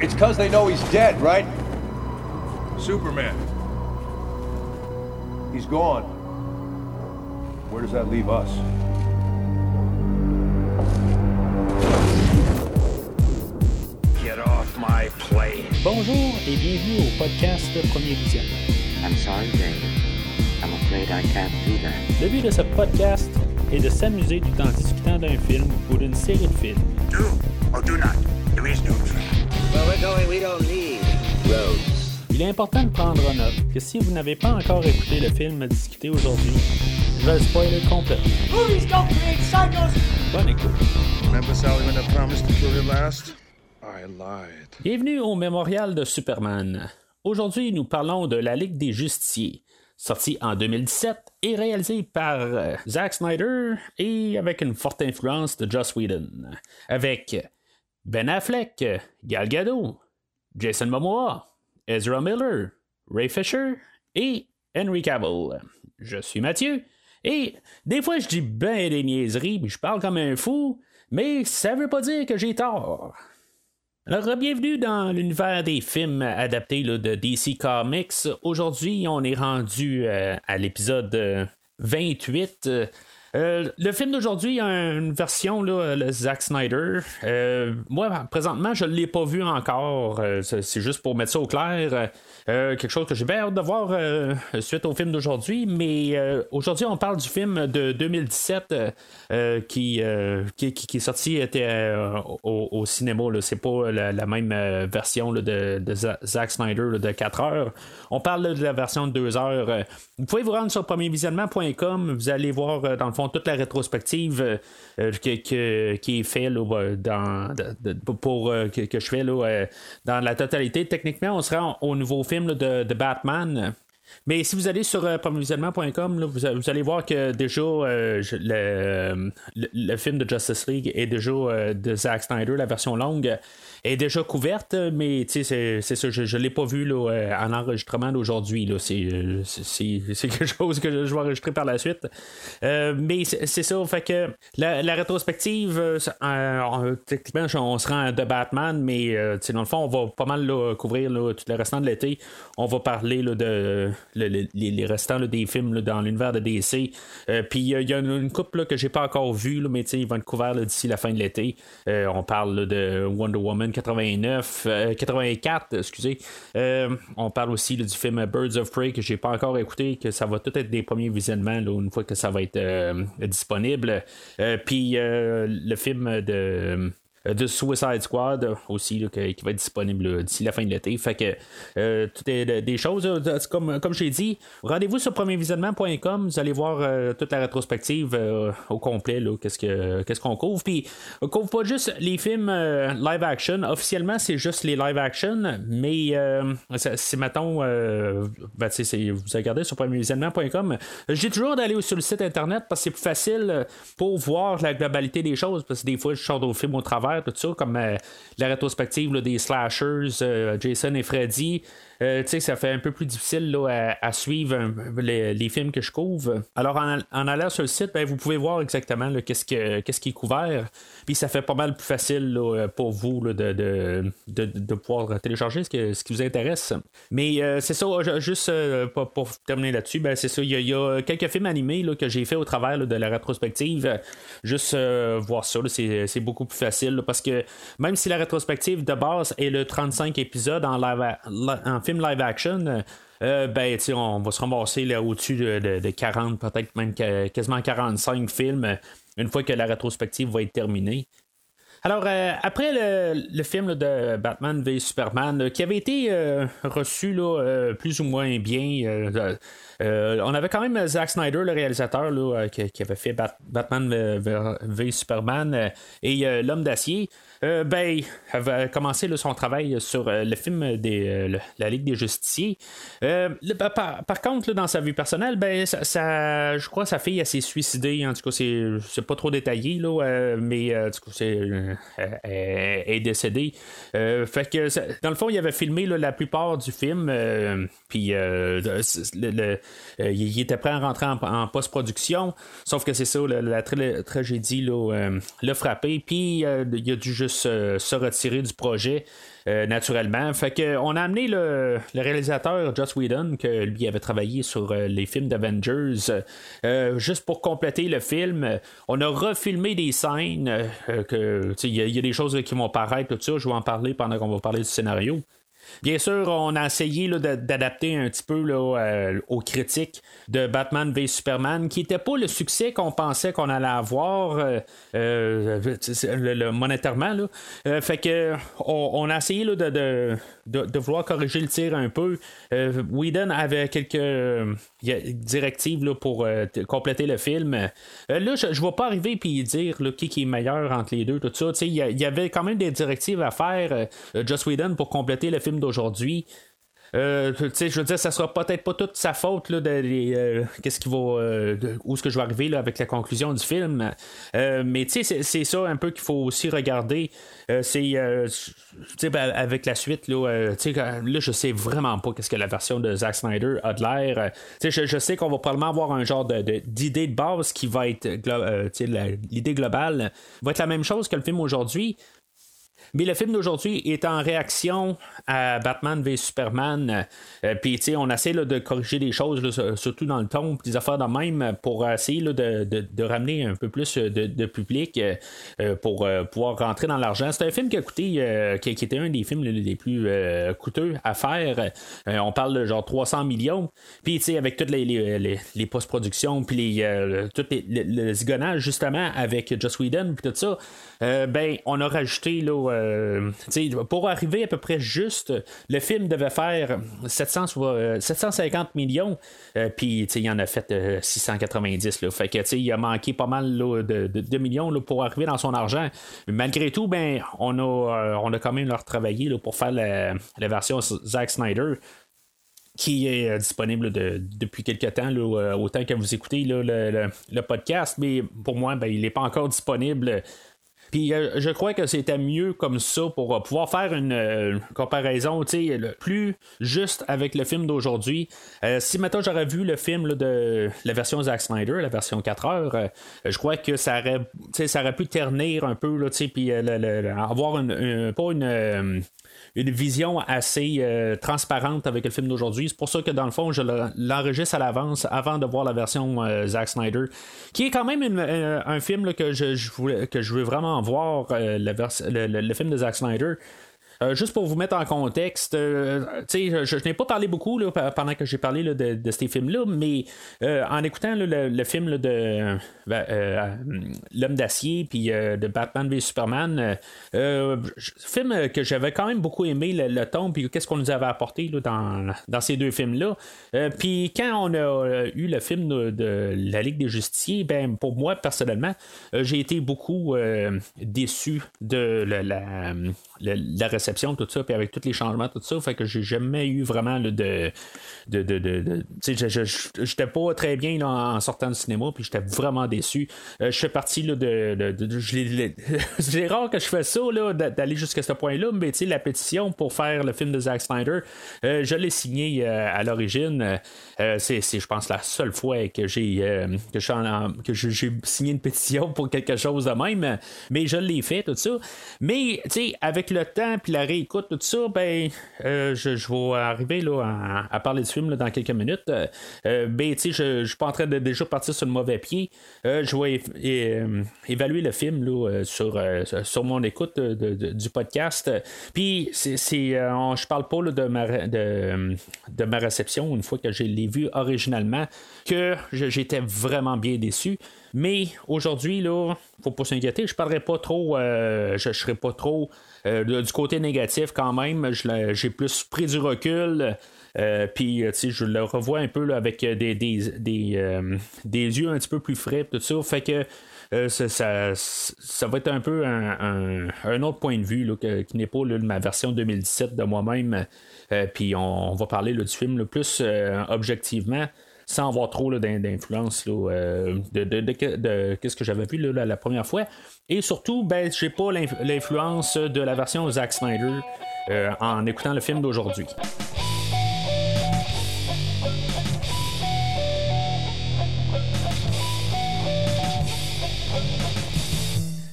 It's because they know he's dead, right? Superman. He's gone. Where does that leave us? Get off my plane. Bonjour et bienvenue au podcast Premier Visionnement. I'm sorry, David. I'm afraid I can't do that. Le but de ce podcast est de s'amuser tout en discutant d'un film ou d'une série de films. Do or do not. There is no Il est important de prendre en note que si vous n'avez pas encore écouté le film à discuter aujourd'hui, je vais le spoiler psychos. Bonne écoute. Remember Sally when I promised to kill you last? I lied. Bienvenue au Mémorial de Superman. Aujourd'hui, nous parlons de La Ligue des Justiciers, sorti en 2017 et réalisé par euh, Zack Snyder et avec une forte influence de Joss Whedon. Avec Ben Affleck, Gal Gadot, Jason Momoa, Ezra Miller, Ray Fisher et Henry Cavill. Je suis Mathieu et des fois je dis ben des niaiseries puis je parle comme un fou, mais ça veut pas dire que j'ai tort. Alors, bienvenue dans l'univers des films adaptés de DC Comics. Aujourd'hui, on est rendu euh, à l'épisode euh, 28. Euh, le film d'aujourd'hui a une version, là, le Zack Snyder. Euh, moi, présentement, je ne l'ai pas vu encore. Euh, c'est juste pour mettre ça au clair. Quelque chose que j'ai bien hâte de voir suite au film d'aujourd'hui. Mais aujourd'hui, on parle du film de 2017 euh, qui, qui, qui- est sorti était, au, au cinéma. C'est pas la, même version là, de, de Za- Zack Snyder de 4 heures. On parle de la version de 2 heures. Vous pouvez vous rendre sur premiervisionnement.com. Vous allez voir, dans le fond, toute la rétrospective euh, euh, que- qui est faite dans, pour, euh, que, je fais là, dans la totalité. Techniquement, on sera au nouveau film de, Batman. Mais si vous allez sur euh, vous, allez voir que déjà le, le- film de Justice League est déjà de Zack Snyder, la version longue, est déjà couverte, mais c'est ça, je ne l'ai pas vu là, euh, en enregistrement d'aujourd'hui. euh, c'est- quelque chose que je, vais enregistrer par la suite. Euh, mais c'est ça, fait que la, la rétrospective, techniquement, on se rend de Batman, mais dans le fond, on va pas mal couvrir tout le restant de l'été. On va parler de le- le- les, restants des films dans l'univers de DC. Puis il y a une, une couple que j'ai pas encore vue, mais ils vont être couverts d'ici la fin de l'été. On parle de Wonder Woman 89, euh, 84, excusez. Euh, on parle aussi du film Birds of Prey que j'ai pas encore écouté, que ça va tout être des premiers visionnements là, une fois que ça va être euh, disponible. Euh, Puis le film de de Suicide Squad aussi là, que- qui va être disponible là, d'ici la fin de l'été. Fait que euh, tout est de- des choses, comme, comme j'ai dit, rendez-vous sur premiervisionnement.com, vous allez voir euh, toute la rétrospective euh, au complet, qu'est-ce, que, qu'est-ce qu'on couvre. Puis on couvre pas juste les films euh, live action, officiellement c'est juste les live action, mais euh, c'est, c'est, mettons, euh, ben, vous regardez sur premiervisionnement.com, j'ai toujours d'aller sur le site internet parce que c'est plus facile euh, pour voir la globalité des choses, parce que des fois je sors d'autres films au tout ça, comme euh, la rétrospective des slashers, euh, Jason et Freddy. Euh, tu sais, ça fait un peu plus difficile là, à, suivre un- les, films que je couvre. Alors, en, allant sur le site, ben, vous pouvez voir exactement qu'est-ce, que, qu'est-ce qui est couvert. Puis, ça fait pas mal plus facile là, pour vous de, de, de, pouvoir télécharger ce, que- ce qui vous intéresse. Mais euh, c'est ça, ju- juste euh, pour, terminer là-dessus, ben, c'est ça. Il y, a- quelques films animés que j'ai fait au travers de la rétrospective. Juste euh, voir ça, c'est, beaucoup plus facile parce que même si la rétrospective de base est le 35 épisodes en, live en film live action, euh, ben, tu sais, on va se ramasser là, au-dessus de, de- de 40, peut-être même quasiment 45 films euh, une fois que la rétrospective va être terminée. Alors, euh, après le, film de Batman v Superman, euh, qui avait été euh, reçu là, euh, plus ou moins bien, euh, euh, on avait quand même Zack Snyder, le réalisateur, euh, qui, qui avait fait Bat- Batman v, v- Superman euh, et euh, L'Homme d'Acier. Euh, ben, avait commencé son travail sur euh, le film des euh, La Ligue des Justiciers. Euh, par, contre, dans sa vie personnelle, ben, ça, je crois que sa fille elle s'est suicidée. En tout cas, c'est, c'est pas trop détaillé, là, mais c'est est décédé. fait que dans le fond, il avait filmé la plupart du film, puis il était prêt à rentrer en, post-production, sauf que c'est ça, la, tragédie l'a frappé, puis il a dû juste se retirer du projet. Euh, naturellement. Fait que on a amené le, réalisateur Joss Whedon, que lui avait travaillé sur euh, les films d'Avengers, euh, juste pour compléter le film. On a refilmé des scènes, il y, a des choses qui vont paraître, tout ça. Je vais en parler pendant qu'on va parler du scénario. Bien sûr, on a essayé d'adapter un petit peu euh, aux critiques de Batman v Superman, qui n'était pas le succès qu'on pensait qu'on allait avoir euh, euh, monétairement. fait que on, a essayé de, de, vouloir corriger le tir un peu. Whedon avait quelques directives pour compléter le film. là, je ne vais pas arriver et dire qui, est meilleur entre les deux, tout ça. Il y, avait quand même des directives à faire, Joss Whedon, pour compléter le film d'aujourd'hui. Euh, je veux dire, ça sera peut-être pas toute sa faute là, de, euh, qu'est-ce va, euh, où est-ce que je vais arriver là, avec la conclusion du film. mais c'est, c'est ça un peu qu'il faut aussi regarder. c'est ben, avec la suite là, là, je sais vraiment pas qu'est-ce que la version de Zack Snyder a de l'air. Je, je, sais qu'on va probablement avoir un genre de, d'idée de base qui va être l'idée globale va être la même chose que le film aujourd'hui. Mais le film d'aujourd'hui est en réaction à Batman v Superman. Euh, puis, on essaie de corriger des choses, surtout dans le ton, des affaires de même, pour essayer de, ramener un peu plus de, public euh, pour euh, pouvoir rentrer dans l'argent. C'est un film qui a coûté, qui, était un des films les plus coûteux à faire. on parle de genre 300 millions. Puis, avec toutes les, les, post-productions, puis les, tout le zigonnage, justement, avec Joss Whedon, puis tout ça, ben, on a rajouté, là, euh, pour arriver à peu près juste, le film devait faire 700, 750 euh, millions, euh, puis il en a fait 690. Là, fait que il a manqué pas mal de, millions pour arriver dans son argent. malgré tout, ben, on, a, on a quand même leur travaillé pour faire la, version Zack Snyder qui est disponible depuis quelques temps, autant que vous écoutez le, podcast, mais pour moi, ben, il n'est pas encore disponible puis euh, je crois que c'était mieux comme ça pour euh, pouvoir faire une euh, comparaison plus juste avec le film d'aujourd'hui. si maintenant j'aurais vu le film de la version Zack Snyder, la version 4 heures, je crois que ça aurait, ça aurait pu ternir un peu, puis avoir une, pas une une vision assez euh, transparente avec le film d'aujourd'hui. C'est pour ça que dans le fond, je l'enregistre à l'avance avant de voir la version euh, Zack Snyder, qui est quand même euh, un film que, je, voulais, que je veux vraiment voir, le, film de Zack Snyder. Euh, juste pour vous mettre en contexte, euh, je, je n'ai pas parlé beaucoup pendant que j'ai parlé de, ces films-là, mais euh, en écoutant le, film de ben, L'homme d'acier puis de Batman v Superman, film que j'avais quand même beaucoup aimé le, ton puis qu'est-ce qu'on nous avait apporté dans, ces deux films-là. puis quand on a eu le film de, La Ligue des Justiciers, ben pour moi personnellement, j'ai été beaucoup déçu de la, la, tout ça, puis avec tous les changements, tout ça, fait que j'ai jamais eu vraiment de. de, de, de, j'étais pas très bien en sortant du cinéma, puis j'étais vraiment déçu. Euh, je fais partie là, de. c'est rare que je fais ça, là, d'aller jusqu'à ce point-là, mais la pétition pour faire le film de Zack Snyder, euh, je l'ai signé euh, à l'origine. c'est, je pense, la seule fois que j'ai que j'ai signé une pétition pour quelque chose de même, mais je l'ai fait, tout ça. Mais, tu sais, avec le temps, puis la réécoute, tout ça, ben, euh, je, vais arriver là, à, parler du film dans quelques minutes. Euh, euh, ben, je, je suis pas en train de déjà partir sur le mauvais pied. je vais évaluer le film là, sur, sur mon écoute du podcast. Puis, c'est, je parle pas de, ma, de, de, ma réception une fois que je l'ai vu originalement, que j'étais vraiment bien déçu. Mais aujourd'hui, là, faut pas s'inquiéter, je parlerai pas trop, je, ne serai pas trop euh, du côté négatif, quand même, j'ai plus pris du recul. Euh, puis, je le revois un peu avec des, des, euh, des, yeux un petit peu plus frais, tout ça. Fait que ça, ça, va être un peu un, autre point de vue qui n'est pas ma version 2017 de moi-même. puis, on, va parler du film le plus objectivement. Sans avoir trop d'influence de, de, qu'est-ce que j'avais vu la, première fois. Et surtout, ben, j'ai pas l'influence de la version Zack Snyder en écoutant le film d'aujourd'hui.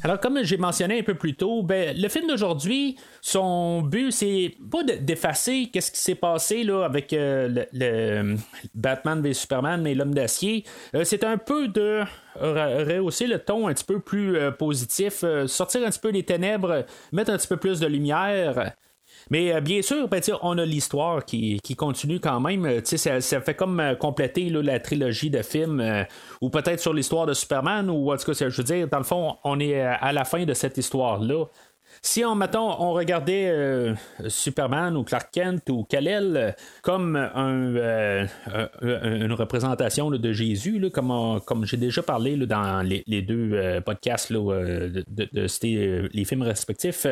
Alors, comme j'ai mentionné un peu plus tôt, ben, le film d'aujourd'hui, son but, c'est pas d'effacer qu'est-ce qui s'est passé avec euh, le, Batman v Superman et l'homme d'acier. Euh, c'est un peu de rehausser le ton un petit peu plus euh, positif, sortir un petit peu des ténèbres, mettre un petit peu plus de lumière. Mais euh, bien sûr, ben, on a l'histoire qui, continue quand même. Euh, ça, fait comme euh, compléter la trilogie de films, ou peut-être sur l'histoire de Superman, ou en tout cas, je veux dire, dans le fond, on est à la fin de cette histoire-là. Si on, on regardait euh, Superman ou Clark Kent ou Kal-El euh, comme euh, une représentation de Jésus, comme, j'ai déjà parlé dans les, deux podcasts de, les films respectifs,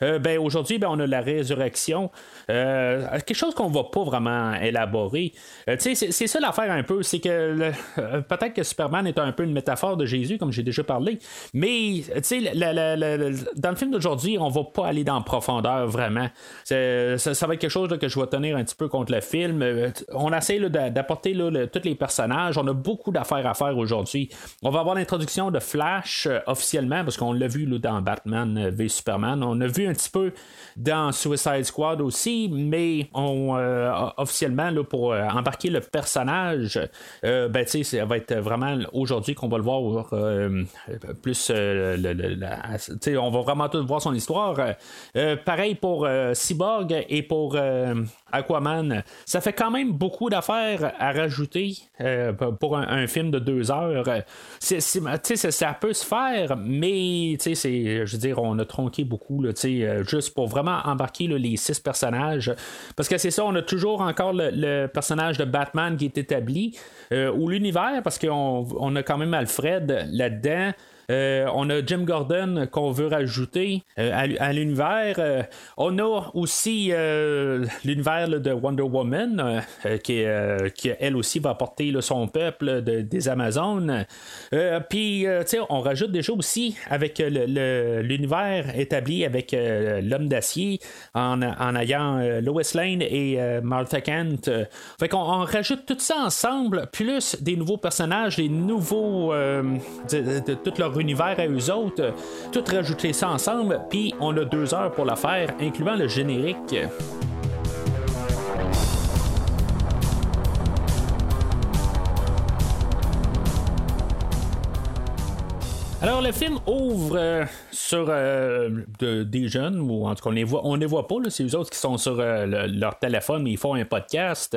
ben, aujourd'hui, ben, on a la résurrection. quelque chose qu'on ne va pas vraiment élaborer. c'est ça l'affaire un peu, c'est que peut-être que Superman est un peu une métaphore de Jésus, comme j'ai déjà parlé, mais dans le film d'aujourd'hui, on va pas aller dans profondeur vraiment. Ça, va être quelque chose que je vais tenir un petit peu contre le film. Euh, on essaie d'apporter tous les personnages. On a beaucoup d'affaires à faire aujourd'hui. On va avoir l'introduction de Flash euh, officiellement, parce qu'on l'a vu dans Batman euh, v Superman. On a vu un petit peu dans Suicide Squad aussi, mais officiellement pour embarquer le personnage, ben, ça va être vraiment aujourd'hui qu'on va le voir plus. on va vraiment tout voir son histoire. Euh, euh, pareil pour euh, Cyborg et pour Aquaman. Ça fait quand même beaucoup d'affaires à rajouter pour un, film de deux heures. C'est, ça peut se faire, mais je veux dire, on a tronqué beaucoup là, juste pour vraiment embarquer les six personnages. Parce que c'est ça, on a toujours encore le, personnage de Batman qui est établi, ou l'univers, parce qu'on on a quand même Alfred là-dedans. Euh, on a Jim Gordon qu'on veut rajouter euh, à, l'univers. Euh, on a aussi l'univers de Wonder Woman qui, elle aussi va porter son peuple des Amazones. Puis, on rajoute déjà aussi avec l'univers établi avec l'homme d'acier en, ayant Lois Lane et Martha Kent. fait qu'on on rajoute tout ça ensemble, plus des nouveaux personnages, des nouveaux de, toute leur univers à eux autres, tout rajouter ça ensemble, puis on a deux heures pour la faire, incluant le générique. Alors, le film ouvre euh, sur euh, des jeunes, ou en tout cas, on les voit, on les voit pas, c'est eux autres qui sont sur euh, leur téléphone, ils font un podcast.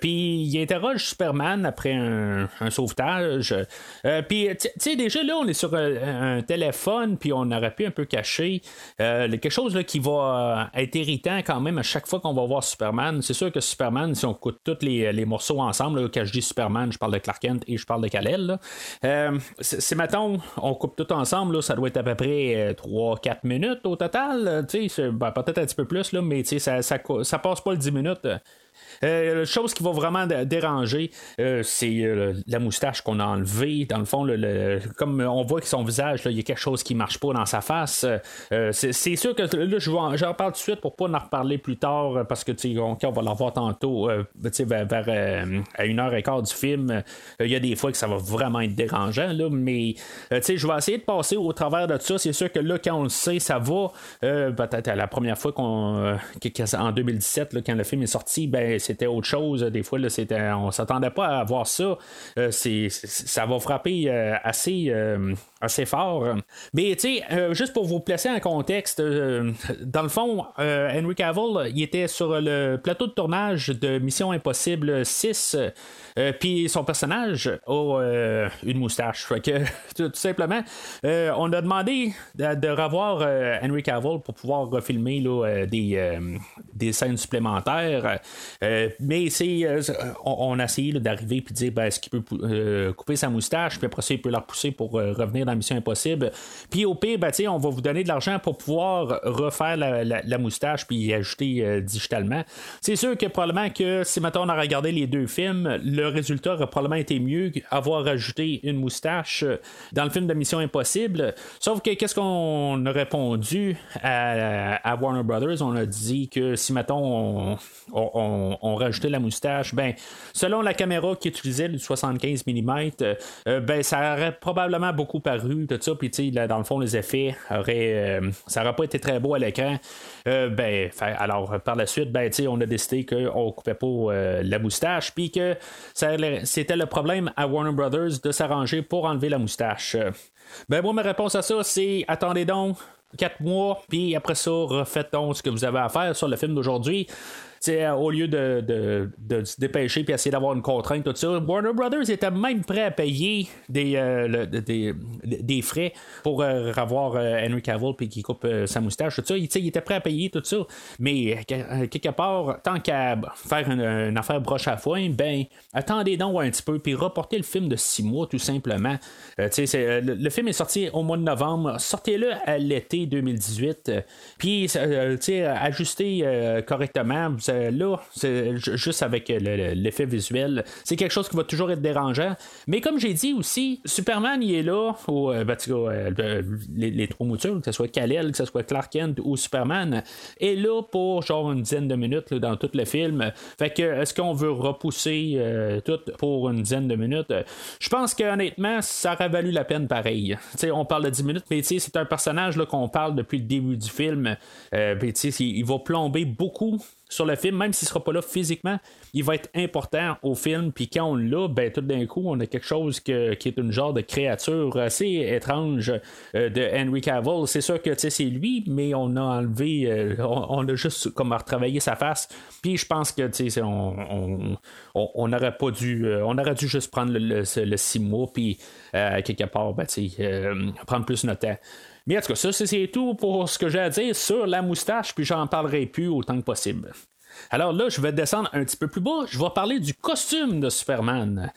puis, ils interrogent Superman après un, sauvetage. puis, tu sais, déjà là, on est sur un téléphone, puis on aurait pu un peu cacher quelque chose là, qui va être irritant quand même à chaque fois qu'on va voir Superman. C'est sûr que Superman, si on coûte tous les, morceaux ensemble, quand je dis Superman, je parle de Clark Kent et je parle de Kal-El. c'est, mettons, on coupe tout ensemble, ça doit être à peu près 3-4 euh, minutes au total. Ben, peut-être un petit peu plus, mais ça, ça, ça passe pas le 10 minutes. Euh, la chose qui va vraiment déranger, euh, c'est euh, la moustache qu'on a enlevée. Dans le fond, comme on voit que son visage, il y a quelque chose qui marche pas dans sa face. c'est sûr que là, j'en parle tout de suite pour pas en reparler plus tard, parce que on, on va l'en tantôt, vers, vers à une heure et quart du film. Il y a des fois que ça va vraiment être dérangeant, là, mais je vais essayer de passer au travers de ça. C'est sûr que là, quand on le sait, ça va. Peut-être la première fois qu'on. en 2017, quand le film est sorti, ben, c'était autre chose. Des fois, là, c'était, on s'attendait pas à voir ça. Euh, ça va frapper euh, assez, euh, assez fort. Mais tu sais, juste pour vous placer en contexte, dans le fond, Henry Cavill, il était sur le plateau de tournage de Mission Impossible 6. puis son personnage a une moustache. que, tout, simplement, on a demandé de, revoir Henry Cavill pour pouvoir refilmer des, des scènes supplémentaires. Mais c'est on, a essayé d'arriver et de dire ben, est-ce qu'il peut couper sa moustache, puis après ça, il peut la repousser pour revenir dans Mission Impossible. Puis au pire, ben, on va vous donner de l'argent pour pouvoir refaire la, moustache puis y ajouter digitalement. C'est sûr que probablement que si maintenant on a regardé les deux films, le résultat aurait probablement été mieux avoir ajouté une moustache dans le film de Mission Impossible. Sauf que qu'est-ce qu'on a répondu à, Warner Brothers? On a dit que si mettons on, on, rajoutait la moustache, ben selon la caméra qui utilisait le 75 mm, ben ça aurait probablement beaucoup paru. Puis dans le fond les effets auraient, euh, ça aurait pas été très beau à l'écran. Euh, ben alors par la suite, ben on a décidé qu'on coupait pas euh, la moustache, puis que c'était le problème à Warner Brothers de s'arranger pour enlever la moustache. Ben moi ma réponse à ça c'est attendez donc 4 mois, puis après ça, refaites donc ce que vous avez à faire sur le film d'aujourd'hui. Euh, au lieu de, se dépêcher et essayer d'avoir une contrainte, tout ça, Warner Brothers était même prêt à payer des, euh, des, frais pour euh, avoir Henry Cavill puis qui coupe sa moustache, tout ça. Il, il, était prêt à payer tout ça. Mais quelque part, tant qu'à faire une, affaire broche à foin, ben attendez donc un petit peu puis reportez le film de six mois tout simplement. Le, le, film est sorti au mois de novembre. Sortez-le à l'été 2018. Puis ajustez correctement. Euh, là, c'est juste avec euh, l'effet visuel, c'est quelque chose qui va toujours être dérangeant. Mais comme j'ai dit aussi, Superman, il est là, au, euh, ben, les, trois moutures, que ce soit Kal-El, que ce soit Clark Kent ou Superman, est là pour genre une dizaine de minutes dans tout le film. Fait que, est-ce qu'on veut repousser tout pour une dizaine de minutes? Je pense qu'honnêtement, ça aurait valu la peine pareil. on parle de 10 minutes, mais c'est un personnage qu'on parle depuis le début du film. il va plomber beaucoup sur le film, même s'il ne sera pas là physiquement, il va être important au film. Puis quand on l'a, ben, tout d'un coup, on a quelque chose qui est une genre de créature assez étrange euh, de Henry Cavill. C'est sûr que c'est lui, mais on a enlevé, euh, on, a juste comme retravaillé sa face. Puis je pense que on, n'aurait pas dû, euh, on aurait dû juste prendre le, le, mois, puis quelque part, ben, prendre plus notre temps. Mais en tout cas, ça, c'est tout pour ce que j'ai à dire sur la moustache, puis j'en parlerai plus autant que possible. Alors là, je vais descendre un petit peu plus bas, je vais parler du costume de Superman.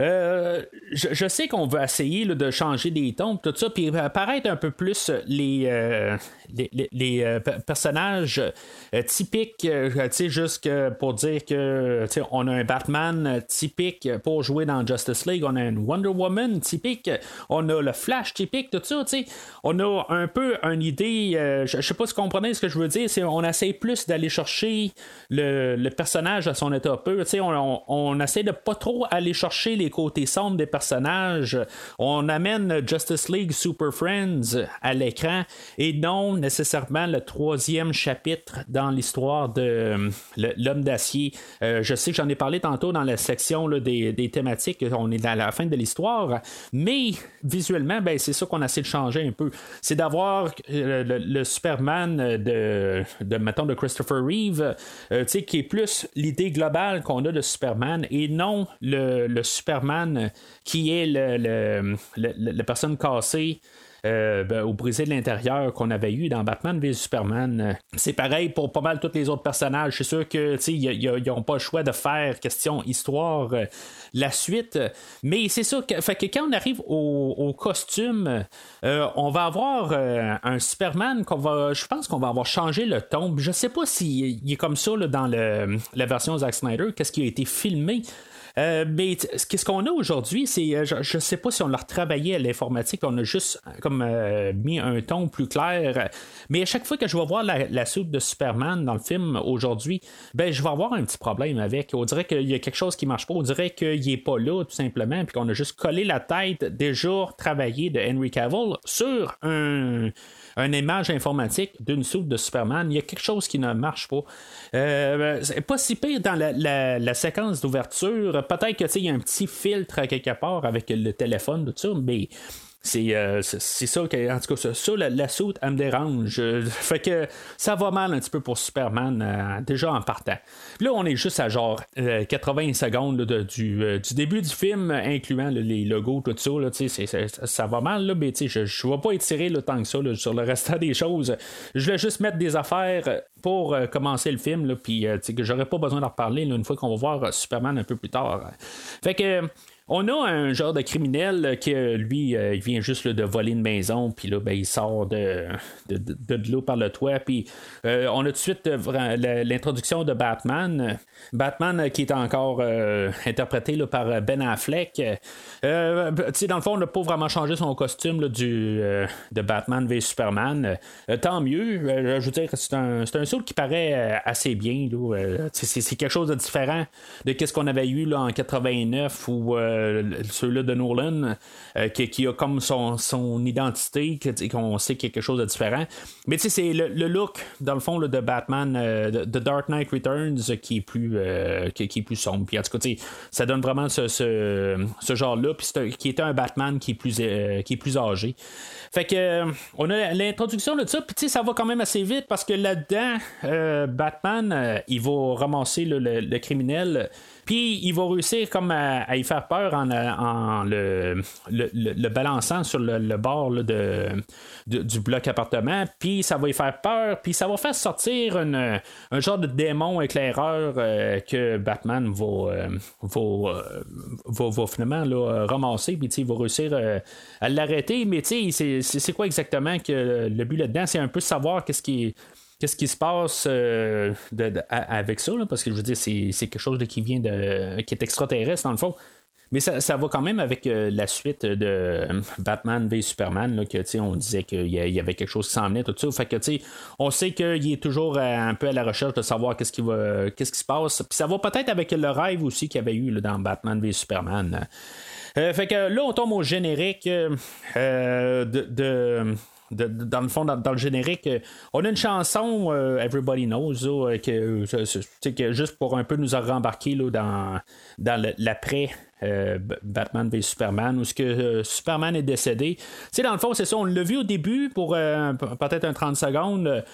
Euh, je, sais qu'on va essayer de changer des tons, tout ça, puis apparaître un peu plus les, euh, les, euh, personnages typiques, tu sais, juste pour dire que on a un Batman typique pour jouer dans Justice League, on a une Wonder Woman typique, on a le Flash typique, tout ça, tu sais, on a un peu une idée, je, sais pas si vous comprenez ce que je veux dire, c'est on essaie plus d'aller chercher le, personnage à son état peu, tu sais, on, on essaie de pas trop aller chercher les côté sombre des personnages. On amène Justice League Super Friends à l'écran et non nécessairement le troisième chapitre dans l'histoire de euh, l'homme d'acier. Euh, je sais que j'en ai parlé tantôt dans la section des, thématiques. On est à la fin de l'histoire, mais visuellement, ben, c'est ça qu'on essaie de changer un peu. C'est d'avoir euh, le, Superman de, de, mettons, de Christopher Reeve, qui est plus l'idée globale qu'on a de Superman et non le, le Superman qui est le, la personne cassée euh, ben, au brisé de l'intérieur qu'on avait eu dans Batman v Superman. C'est pareil pour pas mal tous les autres personnages. C'est sûr que ils n'ont pas le choix de faire question histoire euh, la suite. Mais c'est sûr que, fait que quand on arrive au, costume, euh, on va avoir un Superman qu'on va. Je pense qu'on va avoir changé le ton. Je sais pas s'il est comme ça dans la version Zack Snyder, qu'est-ce qui a été filmé. Euh, mais ce qu'on a aujourd'hui, c'est, euh, je ne sais pas si on l'a retravaillé à l'informatique, on a juste euh, comme mis un ton plus clair. Mais à chaque fois que je vais voir la, soupe de Superman dans le film aujourd'hui, ben je vais avoir un petit problème avec. On dirait qu'il y a quelque chose qui marche pas. On dirait qu'il n'est pas là, tout simplement, puis qu'on a juste collé la tête déjà travaillée de Henry Cavill sur un une image informatique d'une soupe de Superman, il y a quelque chose qui ne marche pas. Euh, c'est pas si pire dans la, séquence d'ouverture. Peut-être qu'il y a un petit filtre à quelque part avec le téléphone, tout ça, mais c'est, euh, c'est, c'est ça que, en tout cas, ça, ça, la, la soute, elle me dérange. Euh, fait que ça va mal un petit peu pour Superman, euh, déjà en partant. Puis là, on est juste à genre euh, 80 secondes là, de- du, euh, du début du film, incluant les logos, tout ça. Là, ça va mal, là, mais je ne vais pas étirer là, tant que ça sur le restant des choses. Je vais juste mettre des affaires pour euh, commencer le film, puis euh, que j'aurais pas besoin d'en reparler une fois qu'on va voir euh, Superman un peu plus tard. Fait que. On a un genre de criminel qui, euh, lui, euh, il vient juste de voler une maison, puis là, ben, il sort de, de, de, de l'eau par le toit, puis euh, on a tout de suite euh, l'introduction de Batman. Batman euh, qui est encore euh, interprété par euh, Ben Affleck. Euh, dans le fond, on n'a pas vraiment changé son costume euh, de Batman v Superman. Euh, tant mieux. Euh, je veux dire, c'est un, un saut qui paraît euh, assez bien. Euh, c'est, quelque chose de différent de ce qu'on avait eu en 89 ou euh, celui-là de Nolan, euh, qui, a comme son, son identité, qu'on sait quelque chose de différent. Mais tu sais, c'est le, look, dans le fond, là, de Batman, euh, de, Dark Knight Returns, qui est plus, euh, qui, est plus sombre. Puis en tout cas, ça donne vraiment ce, ce, genre-là, puis qui était un Batman qui est plus, qui est plus âgé. Fait que on a l'introduction de ça, puis tu sais, ça va quand même assez vite parce que là-dedans, Batman, il va ramasser le, le criminel. Puis il va réussir comme à, y faire peur en, le, balançant sur le, bord de, du bloc appartement. Puis ça va y faire peur. Puis ça va faire sortir un genre de démon éclaireur euh, que Batman va, euh, euh, va, finalement ramasser. Puis il va réussir à l'arrêter. Mais c'est quoi exactement que le but là-dedans? C'est un peu savoir qu'est-ce qui est qu'est-ce qui se passe euh, avec ça, là, parce que je veux dire, c'est, c'est quelque chose de, qui vient de. qui est extraterrestre dans le fond. Mais ça, ça va quand même avec euh, la suite de euh, Batman v Superman, là, que on disait qu'il y, y avait quelque chose qui s'en venait, tout ça. Fait que on sait qu'il est toujours un peu à la recherche de savoir qu'est-ce qui va, qu'est-ce qui se passe. Puis ça va peut-être avec le rêve aussi qu'il y avait eu dans Batman v Superman. Fait que là, on tombe au générique de. de- dans le fond, dans, le générique, euh, on a une chanson, euh, Everybody Knows, euh, que, juste pour un peu nous rembarquer là, dans, dans l'après. Batman v Superman, où Superman est décédé. Dans le fond, c'est ça, on l'a vu au début pour peut-être un 30 secondes.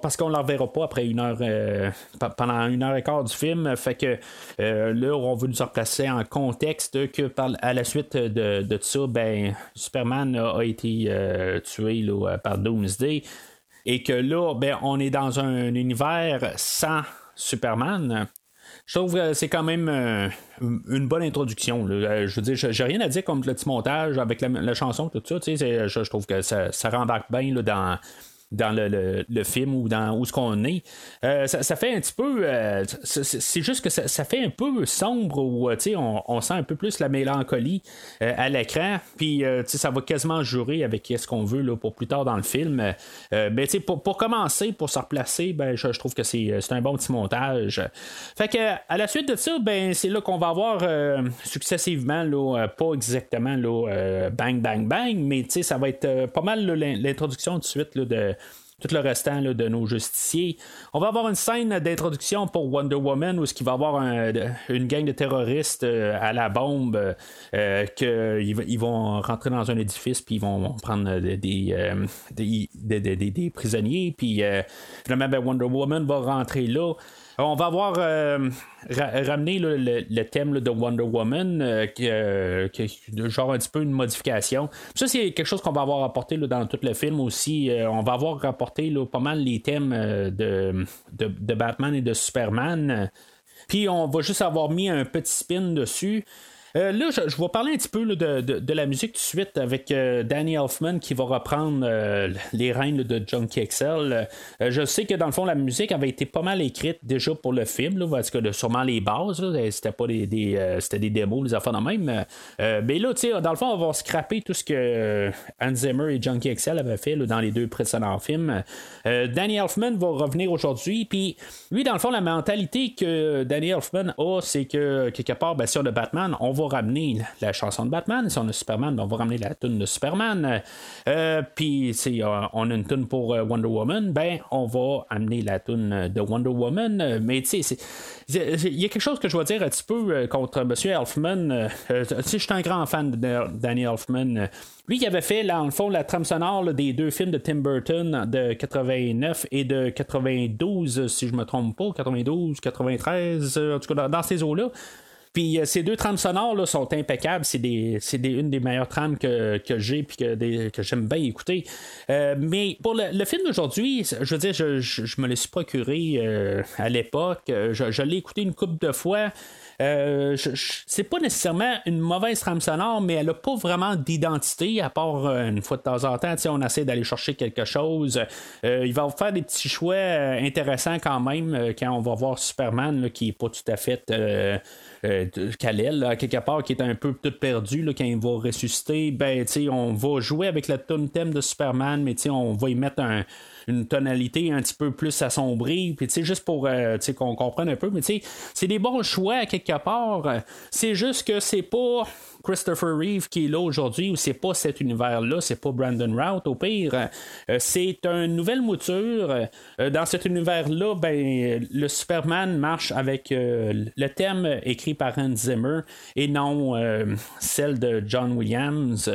Parce qu'on ne la reverra pas après une heure euh, pe- pendant une heure et quart du film. Fait que euh, là, on veut nous replacer en contexte que à la suite de, de ça, ben, Superman a, été euh, tué par Doomsday. Et que là, ben, on est dans un univers sans Superman. Je trouve que c'est quand même une bonne introduction. Je veux dire, j'ai rien à dire comme le petit montage avec la, chanson, tout ça. Je, je trouve que ça, ça rembarque bien là, dans dans le, le- film ou dans où ce qu'on est. Euh, ça, fait un petit peu. euh, c'est juste que ça, ça fait un peu sombre où euh, on, on sent un peu plus la mélancolie à l'écran. Puis ça va quasiment jurer avec ce qu'on veut là, pour plus tard dans le film. Euh, ben, pour, pour commencer, pour se replacer, ben, je, trouve que c'est un bon petit montage. Fait que à la suite de ça, ben, c'est là qu'on va avoir successivement, là, pas exactement là, bang, bang, bang, mais ça va être pas mal l'introduction de suite là, de tout le restant de nos justiciers. On va avoir une scène d'introduction pour Wonder Woman où il va y avoir un- une gang de terroristes euh, à la bombe euh, que ils, v- ils vont rentrer dans un édifice puis ils vont prendre euh, des- des- des- des prisonniers puis euh, finalement ben, Wonder Woman va rentrer là. On va avoir euh, ra- ramené le, thème de Wonder Woman, euh, qui, euh, de genre un petit peu une modification. Ça, c'est quelque chose qu'on va avoir apporté dans tout le film aussi. Euh, on va avoir rapporté là, pas mal les thèmes euh, de Batman et de Superman. Puis on va juste avoir mis un petit spin dessus. Euh, là, je, je vais parler un petit peu de, de- la musique tout de suite avec euh, Danny Elfman qui va reprendre euh, les règnes de Junkie. Euh, je sais que dans le fond, la musique avait été pas mal écrite déjà pour le film, là, parce que sûrement les bases, c'était pas des, c'était des démos, les affaires de même. Mais là, dans le fond, on va scraper tout ce que Hans Zimmer et Junkie XL avaient fait dans les deux précédents films. Danny Elfman va revenir aujourd'hui, puis lui, dans le fond, la mentalité que Danny Elfman a, c'est que quelque part, ben, on a Batman, on va ramener la chanson de Batman. Si on a Superman, ben, on va ramener la tune de Superman. Puis si on a une tune pour Wonder Woman, ben on va amener la tune de Wonder Woman. Mais tu sais, il y a quelque chose que je dois dire un petit peu contre M. Elfman. je suis un grand fan de Danny Elfman. Lui qui avait fait, dans le fond, la trame sonore des deux films de Tim Burton de 89 et de 92, si je me trompe pas, 92, 93, en tout cas dans, ces eaux-là. Puis euh, ces deux trames sonores là, sont impeccables. C'est des, des, une des meilleures trames que, j'ai puis que, que j'aime bien écouter. Euh, mais pour le, film d'aujourd'hui, je veux dire, je, je, me l'ai procuré euh, à l'époque. Je, je l'ai écouté une couple de fois. Euh, c'est pas nécessairement une mauvaise trame sonore, mais elle a pas vraiment d'identité, à part euh, une fois de temps en temps, on essaie d'aller chercher quelque chose. Euh, il va faire des petits choix intéressants quand même quand on va voir Superman qui est pas tout à fait Kalel, quelque part, qui est un peu tout perdu quand il va ressusciter. Ben, on va jouer avec le thème de Superman, mais on va y mettre un une tonalité un petit peu plus assombrie, puis juste pour euh, qu'on comprenne un peu, mais tu sais, c'est des bons choix quelque part. C'est juste que c'est pas Christopher Reeve qui est là aujourd'hui, ou c'est pas cet univers-là, c'est pas Brandon Routh au pire. Euh, c'est une nouvelle mouture. Euh, dans cet univers-là, ben, le Superman marche avec le thème écrit par Hans Zimmer et non celle de John Williams.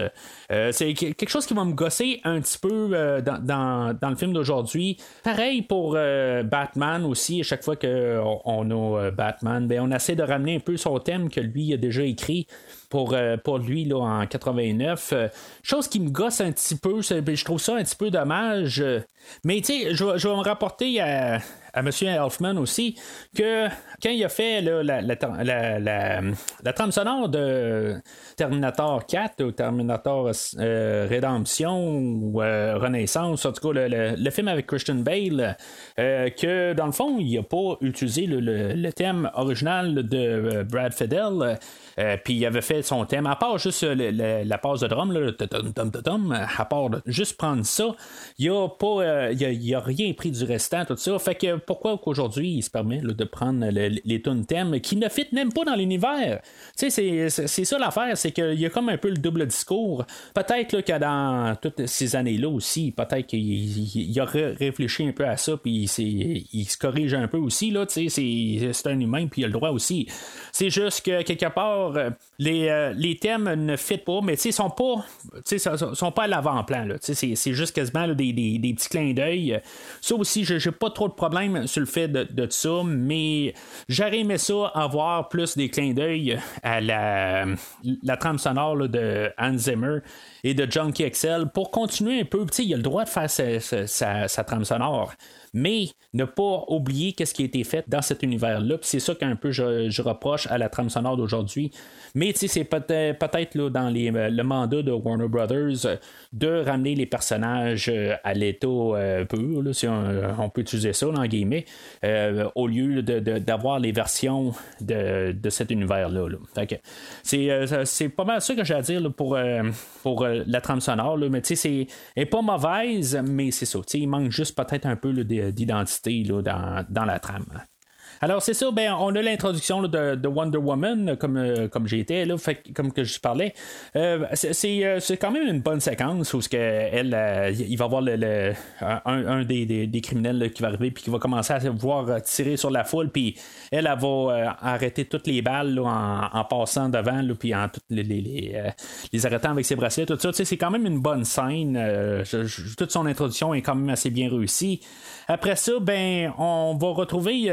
c'est quelque chose qui va me gosser un petit peu dans, le film d'aujourd'hui. Pareil pour euh, Batman aussi, à chaque fois qu'on on a euh, Batman, ben, on essaie de ramener un peu son thème que lui a déjà écrit pour, euh, pour lui là, en 89. chose qui me gosse un petit peu, je trouve ça un petit peu dommage. Mais tu sais, je, vais me rapporter à, à M. Elfman aussi que quand il a fait la, la, trame sonore de Terminator 4 ou Terminator euh, Redemption ou euh, Renaissance, en tout cas le, film avec Christian Bale, euh, que dans le fond, il n'a pas utilisé le, thème original de Brad Fidel. puis il avait fait son thème, à part juste la passe de drum, à part juste prendre ça, il n'a pas, il a, rien pris du restant, tout ça. Fait que pourquoi qu'aujourd'hui il se permet de prendre les tunes thèmes qui ne fit même pas dans l'univers? Tu sais, c'est ça l'affaire, c'est qu'il y a comme un peu le double discours. Peut-être que dans toutes ces années-là aussi, peut-être qu'il a réfléchi un peu à ça, puis il se corrige un peu aussi. Là, c'est un humain, puis il a le droit aussi. C'est juste que quelque part, les, euh, les thèmes ne fit pas, mais ils sont pas, sont pas à l'avant-plan. C'est juste quasiment des, des, des, petits clins d'œil. Ça aussi, j'ai pas trop de problème sur le fait de, de ça, mais j'aurais ça avoir plus des clins d'œil à la, la trame sonore de Hans Zimmer et de Junkie Excel pour continuer un peu. Il a le droit de faire sa trame sonore mais ne pas oublier qu'est-ce qui a été fait dans cet univers-là. c'est ça qu'un peu je, reproche à la trame sonore d'aujourd'hui. Mais c'est peut-être peut dans euh, le mandat de Warner Brothers euh, de ramener les personnages euh, à l'état pur, si on, peut utiliser ça dans guillemets, au lieu d'avoir les versions de, cet univers-là. C'est pas mal ça que j'ai à dire pour, pour la trame sonore. mais c'est pas mauvaise, mais c'est ça. Il manque juste peut-être un peu de d'identité dans, dans la trame. Alors, c'est ça, ben, on a l'introduction de, Wonder Woman, comme, euh, comme j'étais, là, comme que je parlais. Euh, euh, c'est, quand même une bonne séquence où que elle, il va voir le, un, des, criminels qui va arriver puis qui va commencer à voir tirer sur la foule, puis elle, elle, va arrêter toutes les balles en, passant devant, puis en toutes les, les, arrêtant avec ses bracelets, tout ça. C'est quand même une bonne scène. toute son introduction est quand même assez bien réussie. Après ça, ben, on va retrouver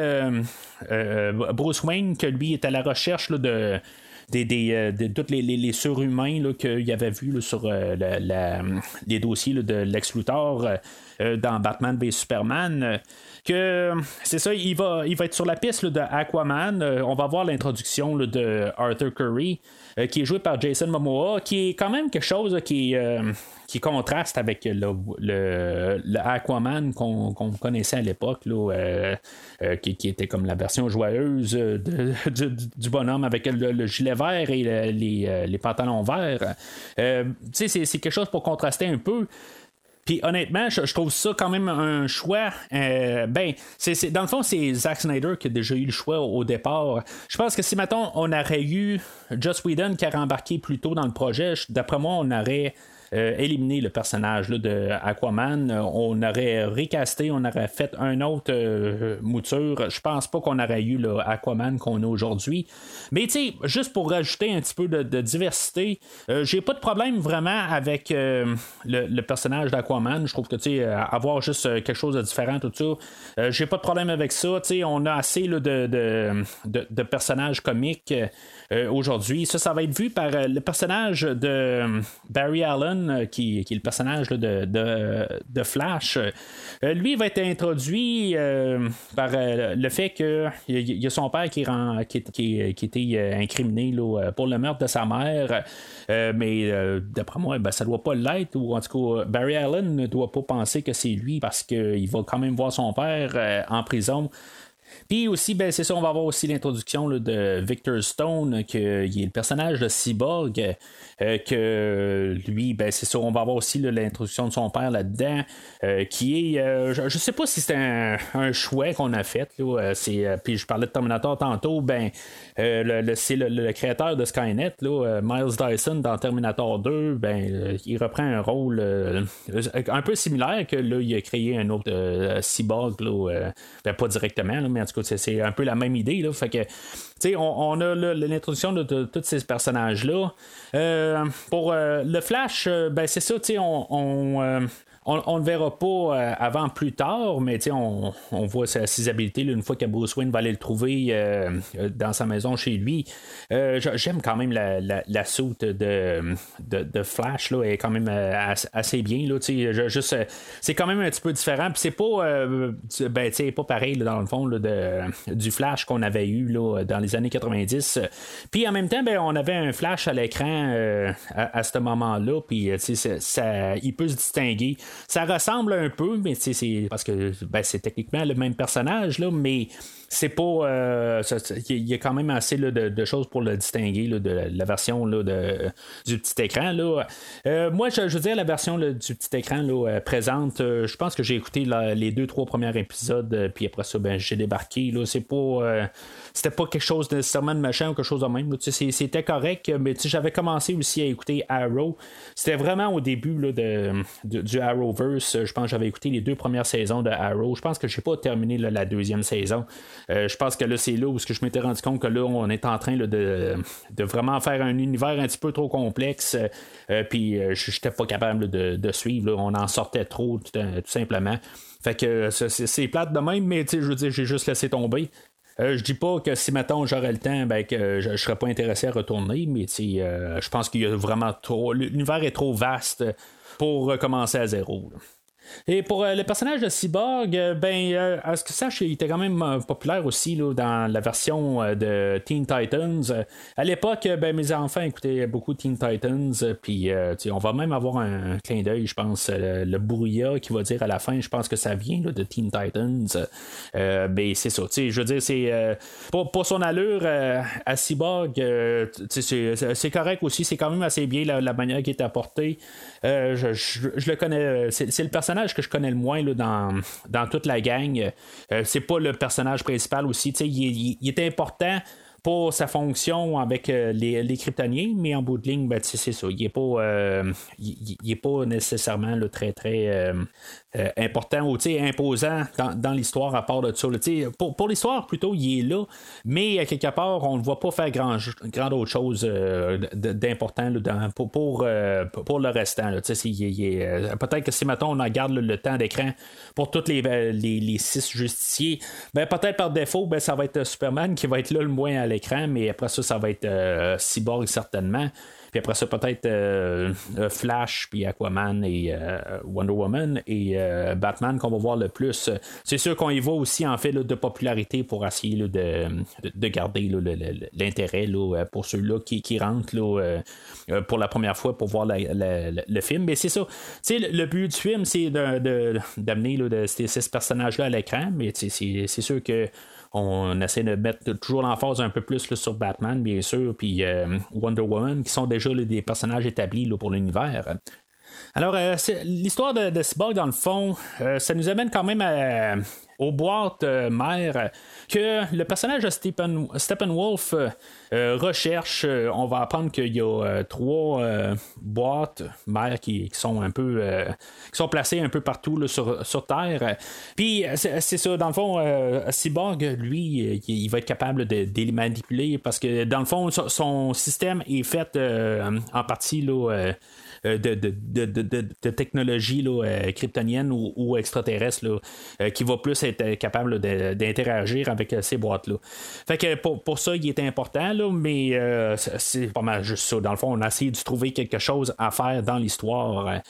Bruce Wayne, que lui est à la recherche de. Des, euh, tous les, surhumains qu'il avait vu sur les dossiers de Lex dans Batman v Superman que c'est ça, il va, il va être sur la piste de Aquaman. on va voir l'introduction de Arthur Curry, qui est joué par Jason Momoa, qui est quand même quelque chose qui, qui contraste avec le, le, Aquaman qu'on connaissait à l'époque, euh, euh, qui, était comme la version joyeuse du, bonhomme avec le, gilet vert et les, les, pantalons verts. Euh, c'est quelque chose pour contraster un peu. Puis honnêtement, je, trouve ça quand même un choix. Euh, ben, c'est, dans le fond, c'est Zack Snyder qui a déjà eu le choix au, départ. Je pense que si, maintenant on aurait eu Joss Whedon qui a rembarqué plus tôt dans le projet, d'après moi, on aurait euh, éliminer le personnage de Aquaman. Euh, on aurait recasté, on aurait fait un autre euh, mouture. Je pense pas qu'on aurait eu le Aquaman qu'on a aujourd'hui. Mais tu sais, juste pour rajouter un petit peu de, diversité, j'ai pas de problème vraiment avec le, personnage d'Aquaman. Je trouve que tu sais, avoir juste quelque chose de différent, tout ça, j'ai pas de problème avec ça. Tu sais, on a assez de, de, personnages comiques aujourd'hui. Ça, ça va être vu par le personnage de Barry Allen euh, qui, est le personnage de, Flash, euh, lui va être introduit euh, par le fait qu'il y, a son père qui, rend, qui, était incriminé pour le meurtre de sa mère. mais d'après moi, ben, ça ne doit pas l'être, ou en tout cas, Barry Allen ne doit pas penser que c'est lui parce qu'il va quand même voir son père en prison. Puis aussi, ben, c'est ça, on va avoir aussi l'introduction de Victor Stone, qui est le personnage de Cyborg. Euh, que lui, ben, c'est ça, on va avoir aussi l'introduction de son père là-dedans, euh, qui est, euh, je, ne sais pas si c'est un, un choix qu'on a fait, c'est, puis je parlais de Terminator tantôt, ben, le, c'est le, créateur de Skynet, là, Miles Dyson dans Terminator 2, ben, il reprend un rôle un peu similaire que là, il a créé un autre cyborg, là, ben, pas directement, mais en tout cas, c'est, un peu la même idée, là, fait que, on, on, a l'introduction de, tous ces personnages-là. Euh, pour euh, le Flash, euh, ben c'est ça, on, on, ne le verra pas euh, avant plus tard, mais on, on voit ses, habiletés une fois que Bruce Wayne va aller le trouver euh, euh, dans sa maison chez lui. J'aime quand même la, la, soute de, de, Flash, là, est quand même assez bien. Là, c'est quand même un petit peu différent. C'est pas, ben, pas pareil dans le fond de, du Flash qu'on avait eu là, dans les années 90. Puis en même temps, ben, on avait un Flash à l'écran à, ce moment-là. Puis ça, il peut se distinguer. Ça ressemble un peu, mais c'est parce que ben, c'est techniquement le même personnage, là, mais c'est pas. Euh, il y a quand même assez de, choses pour le distinguer de la version de, du petit écran. Là. Euh, moi, je, veux dire, la version du petit écran là, euh, présente, je pense que j'ai écouté les deux, trois premiers épisodes, puis après ça, ben, j'ai débarqué. Là, c'est pas c'était pas quelque chose nécessairement de machin ou quelque chose de même. C'était correct, mais j'avais commencé aussi à écouter Arrow. C'était vraiment au début là, de, du Arrowverse. Je pense que j'avais écouté les deux premières saisons de Arrow. Je pense que j'ai pas terminé la deuxième saison. Euh, je pense que là, c'est là où je m'étais rendu compte que là, on est en train de, de, vraiment faire un univers un petit peu trop complexe. Euh, puis euh, je n'étais pas capable de, suivre. On en sortait trop, tout, simplement. Fait que c'est plate de même, mais je veux dire, j'ai juste laissé tomber. Euh, je dis pas que si maintenant j'aurais le temps, ben, que je, ne serais pas intéressé à retourner, mais je pense qu'il y a vraiment trop. L'univers est trop vaste pour recommencer à zéro. Et pour euh, le personnage de Cyborg, euh, ben, euh, à ce que sache, il était quand même populaire aussi là, dans la version de Teen Titans. à l'époque, ben, mes enfants écoutaient beaucoup Teen Titans, puis on va même avoir un, clin d'œil, je pense, le, le qui va dire à la fin, je pense que ça vient de Teen Titans. ben, c'est ça, je veux dire, c'est pour, son allure à Cyborg, c'est correct aussi, c'est quand même assez bien la, manière qui est apportée. Je, je, le connais, c'est le personnage que je connais le moins dans, toute la gang. Euh, c'est pas le personnage principal aussi. Il, il, est important pour sa fonction avec euh, les, les, kryptoniens, mais en bout de ligne, ben, c'est ça. Il n'est pas, euh, il, pas nécessairement le très, très euh, important ou imposant dans, l'histoire à part de ça. Pour, pour l'histoire, plutôt, il est là, mais à quelque part, on ne voit pas faire grand, grand autre chose d'important pour, pour, pour, le restant. peut-être que si maintenant on garde le, temps d'écran pour tous les, les, six justiciers, ben, peut-être par défaut, ben, ça va être Superman qui va être là le moins à l'écran, mais après ça, ça va être Cyborg certainement. Puis après ça, peut-être euh, euh, Flash, puis Aquaman et euh, Wonder Woman et Batman qu'on va voir le plus. C'est sûr qu'on y voit aussi en fait de popularité pour essayer de, de, garder l'intérêt pour ceux-là qui, rentrent pour la première fois pour voir le film. Mais c'est ça. Le, le but du film, c'est d'amener ces personnages-là à l'écran, mais c'est sûr que on essaie de mettre toujours l'emphase un peu plus sur Batman, bien sûr, puis euh, Wonder Woman, qui sont déjà des personnages établis pour l'univers. Alors, euh, l'histoire de, de, Cyborg, dans le fond, euh, ça nous amène quand même aux boîtes euh, mères que le personnage de Stephen, Steppenwolf recherche. On va apprendre qu'il y a trois boîtes mères qui, sont un peu qui sont placées un peu partout sur, Terre. Puis c'est, ça, dans le fond, Cyborg, lui, il, va être capable de, les manipuler parce que dans le fond, son, système est fait en partie là, euh, de, technologie euh, kryptonienne ou, extraterrestre euh, qui va plus être capable d'interagir avec ces boîtes-là. Fait que pour, ça, il est important, mais c'est pas mal juste ça. Dans le fond, on a essayé de trouver quelque chose à faire dans l'histoire.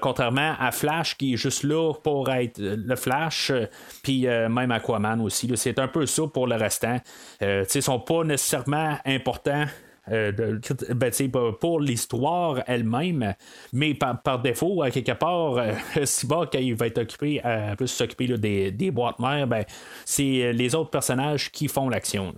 contrairement à Flash qui est juste là pour être le Flash, puis même Aquaman aussi. C'est un peu ça pour le restant. ils sont pas nécessairement importants ben, pour l'histoire elle-même, mais par, défaut, à quelque part, euh, Cyborg, quand il va être occupé à plus s'occuper des, des, boîtes mères, ben, c'est les autres personnages qui font l'action.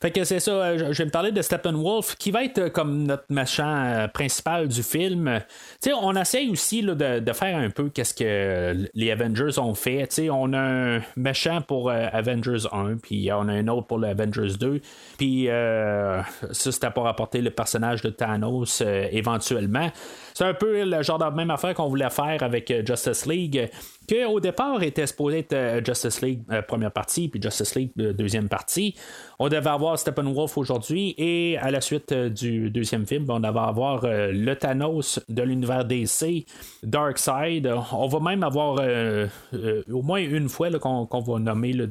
Fait que c'est ça, euh, je vais me parler de Steppenwolf, qui va être euh, comme notre méchant euh, principal du film. sais on essaye aussi là, de, faire un peu qu'est-ce que les Avengers ont fait. sais on a un méchant pour Avengers 1, puis on a un autre pour Avengers 2. Puis ça, c'était pour apporter le personnage de Thanos éventuellement. C'est un peu le genre de même affaire qu'on voulait faire avec Justice League que au départ était supposé être Justice League première partie, puis Justice League deuxième partie. On devait avoir Steppenwolf aujourd'hui et à la suite euh, du deuxième film, on devait avoir euh, le Thanos de l'univers DC, Darkseid. On va même avoir euh, au moins une fois qu'on, va nommer le,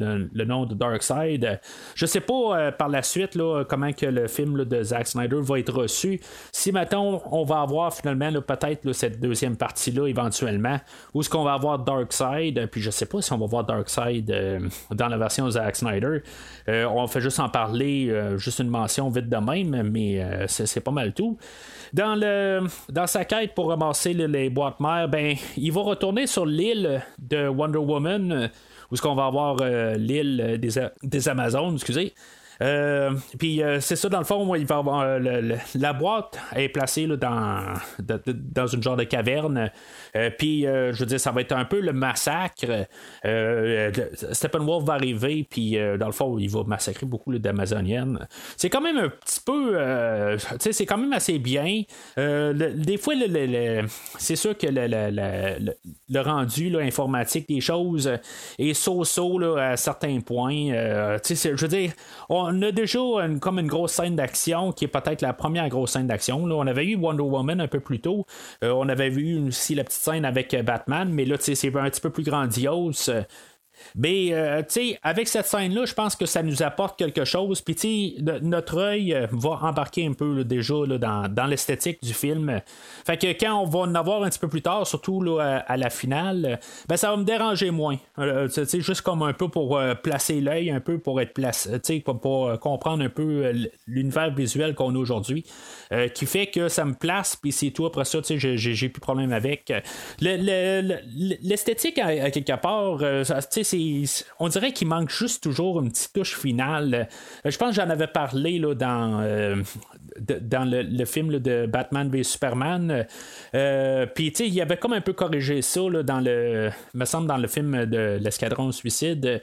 nom de Darkseid. Je sais pas par la suite comment que le film de Zack Snyder va être reçu. Si maintenant on va avoir finalement peut-être cette deuxième partie-là éventuellement, ou est-ce qu'on va avoir Darkseid, puis je sais pas si on va voir Darkseid dans la version Zack Snyder. on fait juste en parler, euh, juste une mention vite de même, mais euh, c'est pas mal tout. Dans, le, dans sa quête pour ramasser les boîtes mères, ben, il va retourner sur l'île de Wonder Woman, où est-ce qu'on va avoir euh, l'île des, des Amazones, excusez. Euh, puis euh, c'est ça, dans le fond, il va avoir, euh, la boîte est placée dans, dans une genre de caverne. puis, je veux dire, ça va être un peu le massacre. Steppenwolf va arriver, puis dans le fond, il va massacrer beaucoup d'Amazoniennes. C'est quand même un petit peu. tu sais, c'est quand même assez bien. des fois, c'est sûr que le, rendu informatique des choses est so-so à certains points. tu sais, je veux dire, on, on a déjà comme une grosse scène d'action qui est peut-être la première grosse scène d'action. On avait eu Wonder Woman un peu plus tôt. Euh, on avait vu aussi la petite scène avec Batman, mais là, c'est un petit peu plus grandiose. Mais, euh, tu sais, avec cette scène-là, je pense que ça nous apporte quelque chose. Puis, tu sais, notre œil euh, va embarquer un peu déjà dans, l'esthétique du film. Fait que quand on va en avoir un petit peu plus tard, surtout là, à, la finale, ben ça va me déranger moins. Euh, tu sais, juste comme un peu pour placer l'œil, un peu pour être placé, tu sais, pour, comprendre un peu l'univers visuel qu'on a aujourd'hui. qui fait que ça me place, puis c'est tout. Après ça, tu sais, j'ai plus de problème avec. L'esthétique, à, quelque part, tu sais, on dirait qu'il manque juste toujours une petite touche finale. Euh, je pense que j'en avais parlé là, dans, euh, dans le, film de Batman v Superman. Euh, puis, tu sais, il avait comme un peu corrigé ça dans le, me semble, dans le film de l'Escadron Suicide.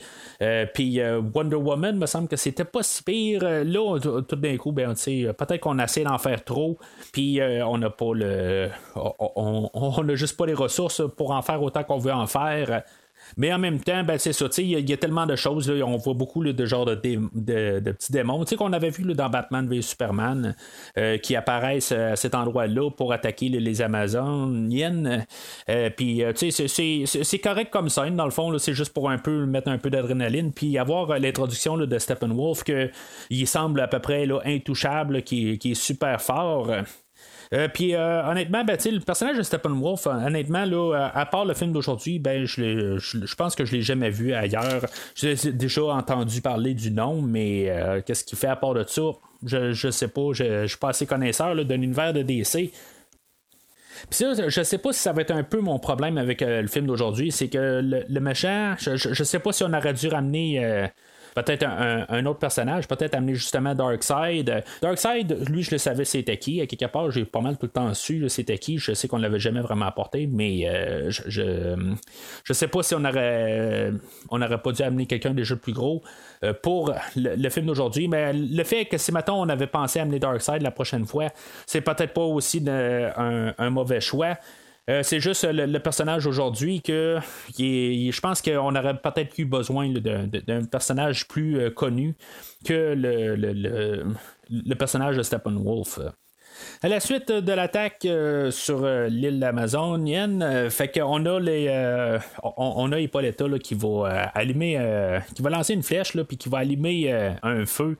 puis Wonder Woman, me semble que c'était pas si pire. Là, tout d'un coup, ben, peut-être qu'on essaie d'en faire trop. Puis, on n'a pas le. On n'a juste pas les ressources pour en faire autant qu'on veut en faire. Mais en même temps, ben, c'est ça, il y, a tellement de choses. Là, on voit beaucoup de genre de, petits démons. qu'on avait vu dans Batman v Superman euh, qui apparaissent à cet endroit-là pour attaquer les, Amazoniennes. Euh, puis, euh, c'est correct comme ça. Dans le fond, c'est juste pour un peu mettre un peu d'adrénaline. Puis avoir l'introduction de Steppenwolf, qu'il semble à peu près intouchable, qui, qui est super fort. Euh, puis euh, honnêtement, ben, le personnage de Steppenwolf, honnêtement, là, à part le film d'aujourd'hui, ben, je, je, pense que je l'ai jamais vu ailleurs. J'ai déjà entendu parler du nom, mais euh, qu'est-ce qu'il fait à part de ça? Je, je sais pas, je, je suis pas assez connaisseur de l'univers de DC. Puis ça, je sais pas si ça va être un peu mon problème avec le film d'aujourd'hui, c'est que le, méchant, je, je, sais pas si on aurait dû ramener peut-être un, autre personnage, peut-être amener justement Darkseid. Darkseid, lui, je le savais c'était qui. À quelque part, j'ai pas mal tout le temps su c'était qui. Je sais qu'on l'avait jamais vraiment apporté, mais je, je, je sais pas si on aurait on n'aurait pas dû amener quelqu'un déjà plus gros pour le, film d'aujourd'hui. Mais le fait que si maintenant on avait pensé amener Darkseid la prochaine fois, c'est peut-être pas aussi un mauvais choix. Euh, c'est juste le, personnage aujourd'hui que je pense qu'on aurait peut-être eu besoin d'un personnage plus euh, connu que le, personnage de Steppenwolf. À la suite de l'attaque euh, sur l'île amazonienne, fait qu'on a les on, a Hippolyta qui va allumer qui va lancer une flèche puis qui va allumer un feu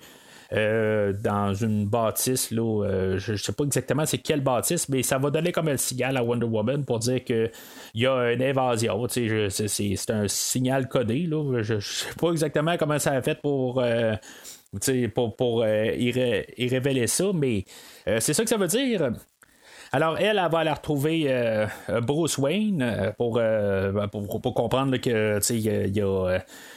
euh, dans une bâtisse. Là, euh, je ne sais pas exactement c'est quelle bâtisse, mais ça va donner comme un signal à Wonder Woman pour dire qu'il y a une invasion. C'est un signal codé. Là. Je ne sais pas exactement comment ça a fait pour. Euh, pour, pour y, révéler ça, mais c'est ça que ça veut dire. Alors, elle, elle va aller retrouver euh, Bruce Wayne euh, ben, pour, pour, comprendre que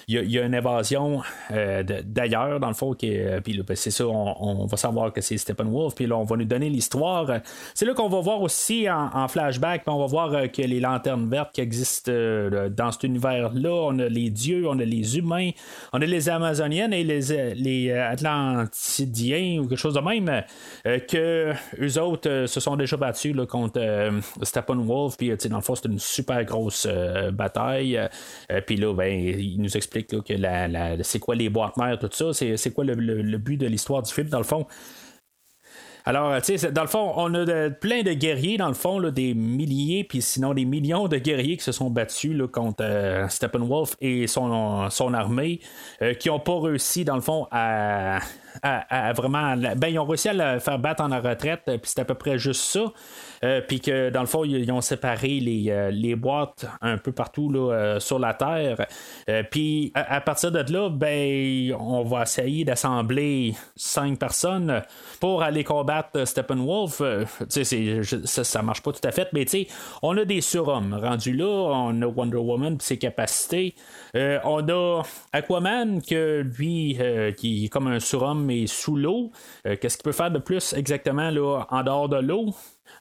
il y, a, une évasion euh, d'ailleurs, dans le fond, qui puis ben, c'est ça, on, va savoir que c'est Steppenwolf, puis là, on va nous donner l'histoire. C'est là qu'on va voir aussi en, flashback, on va voir que les lanternes vertes qui existent dans cet univers-là, on a les dieux, on a les humains, on a les Amazoniennes et les, les Atlantidiens ou quelque chose de même, que eux autres se sont déjà battu contre euh, Steppenwolf. Puis, dans le fond, c'était une super grosse euh, bataille. Euh, puis là, ben, il nous que la, c'est quoi les boîtes mères, tout ça. C'est, quoi le, but de l'histoire du film, dans le fond? Alors, tu sais, dans le fond, on a plein de guerriers, dans le fond, des milliers, puis sinon des millions de guerriers qui se sont battus contre Steppenwolf et son, son armée, qui n'ont pas réussi, dans le fond, à, à, vraiment. Ben, ils ont réussi à le faire battre en retraite, puis c'est à peu près juste ça. Euh, puis que dans le fond, ils, ont séparé les, euh, les, boîtes un peu partout là, euh, sur la Terre. puis à, partir de là, ben, on va essayer d'assembler cinq personnes pour aller combattre Steppenwolf. ça, ça marche pas tout à fait, mais on a des surhommes rendus là. On a Wonder Woman ses capacités. on a Aquaman que lui, qui est comme un surhomme mais sous l'eau. Qu'est-ce qu'il peut faire de plus exactement là, en dehors de l'eau?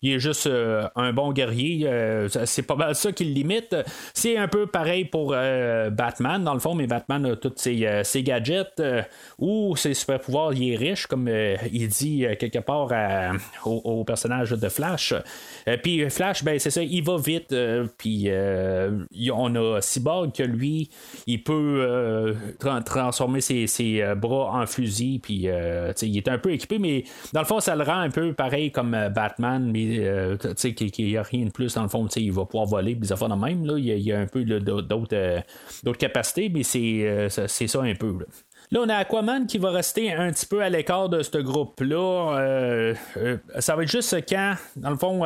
Il est juste euh, un bon guerrier. Euh, c'est pas mal ça qui le limite. C'est un peu pareil pour euh, Batman, dans le fond, mais Batman a tous ses, gadgets ou ses super pouvoirs. Il est riche, comme il dit quelque part au, personnage de Flash. puis Flash, ben c'est ça, il va vite. puis on a Cyborg que lui, il peut transformer ses, bras en fusil. Puis il est un peu équipé, mais dans le fond, ça le rend un peu pareil comme Batman euh, qu'il n'y a rien de plus dans le fond, il va pouvoir voler, des affaires de même. Là. Il, y a, un peu euh, d'autres capacités, mais c'est euh, ça un peu. On a Aquaman qui va rester un petit peu à l'écart de ce groupe-là. ça va être juste quand, dans le fond,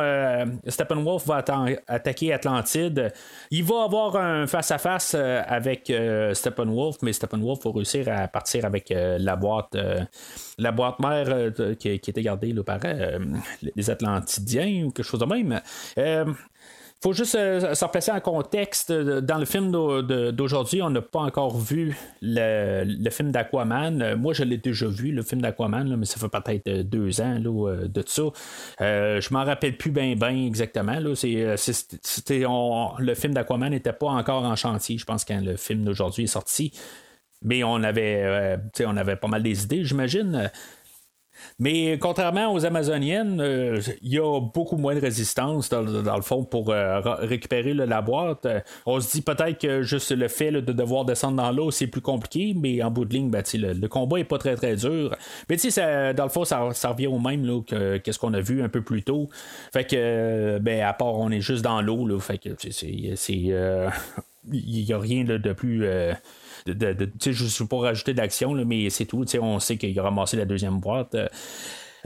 Steppenwolf va attaquer Atlantide. Il va avoir un face-à-face avec Steppenwolf, mais Steppenwolf va réussir à partir avec la boîte la boîte mère euh, qui, était gardée par euh, les Atlantidiens ou quelque chose de même. Euh, faut juste s'en placer en contexte. Dans le film d'aujourd'hui, on n'a pas encore vu le, film d'Aquaman. Moi, je l'ai déjà vu, le film d'Aquaman, mais ça fait peut-être deux ans de ça. je m'en rappelle plus bien exactement. le film d'Aquaman n'était pas encore en chantier, je pense, quand le film d'aujourd'hui est sorti. Mais on avait, euh, on avait pas mal des idées, j'imagine. Mais contrairement aux Amazoniennes, euh, il y a beaucoup moins de résistance dans, le fond pour euh, récupérer la boîte. on se dit peut-être que juste le fait de devoir descendre dans l'eau, c'est plus compliqué, mais en bout de ligne, ben, le, combat est pas très très dur. Mais ça, dans le fond, ça, revient au même que qu'est-ce qu'on a vu un peu plus tôt. Fait que ben, à part on est juste dans l'eau, fait que c'est. Il n'y a rien de plus de, de, je ne veux pas rajouter d'action, mais c'est tout. On sait qu'il a ramassé la deuxième boîte.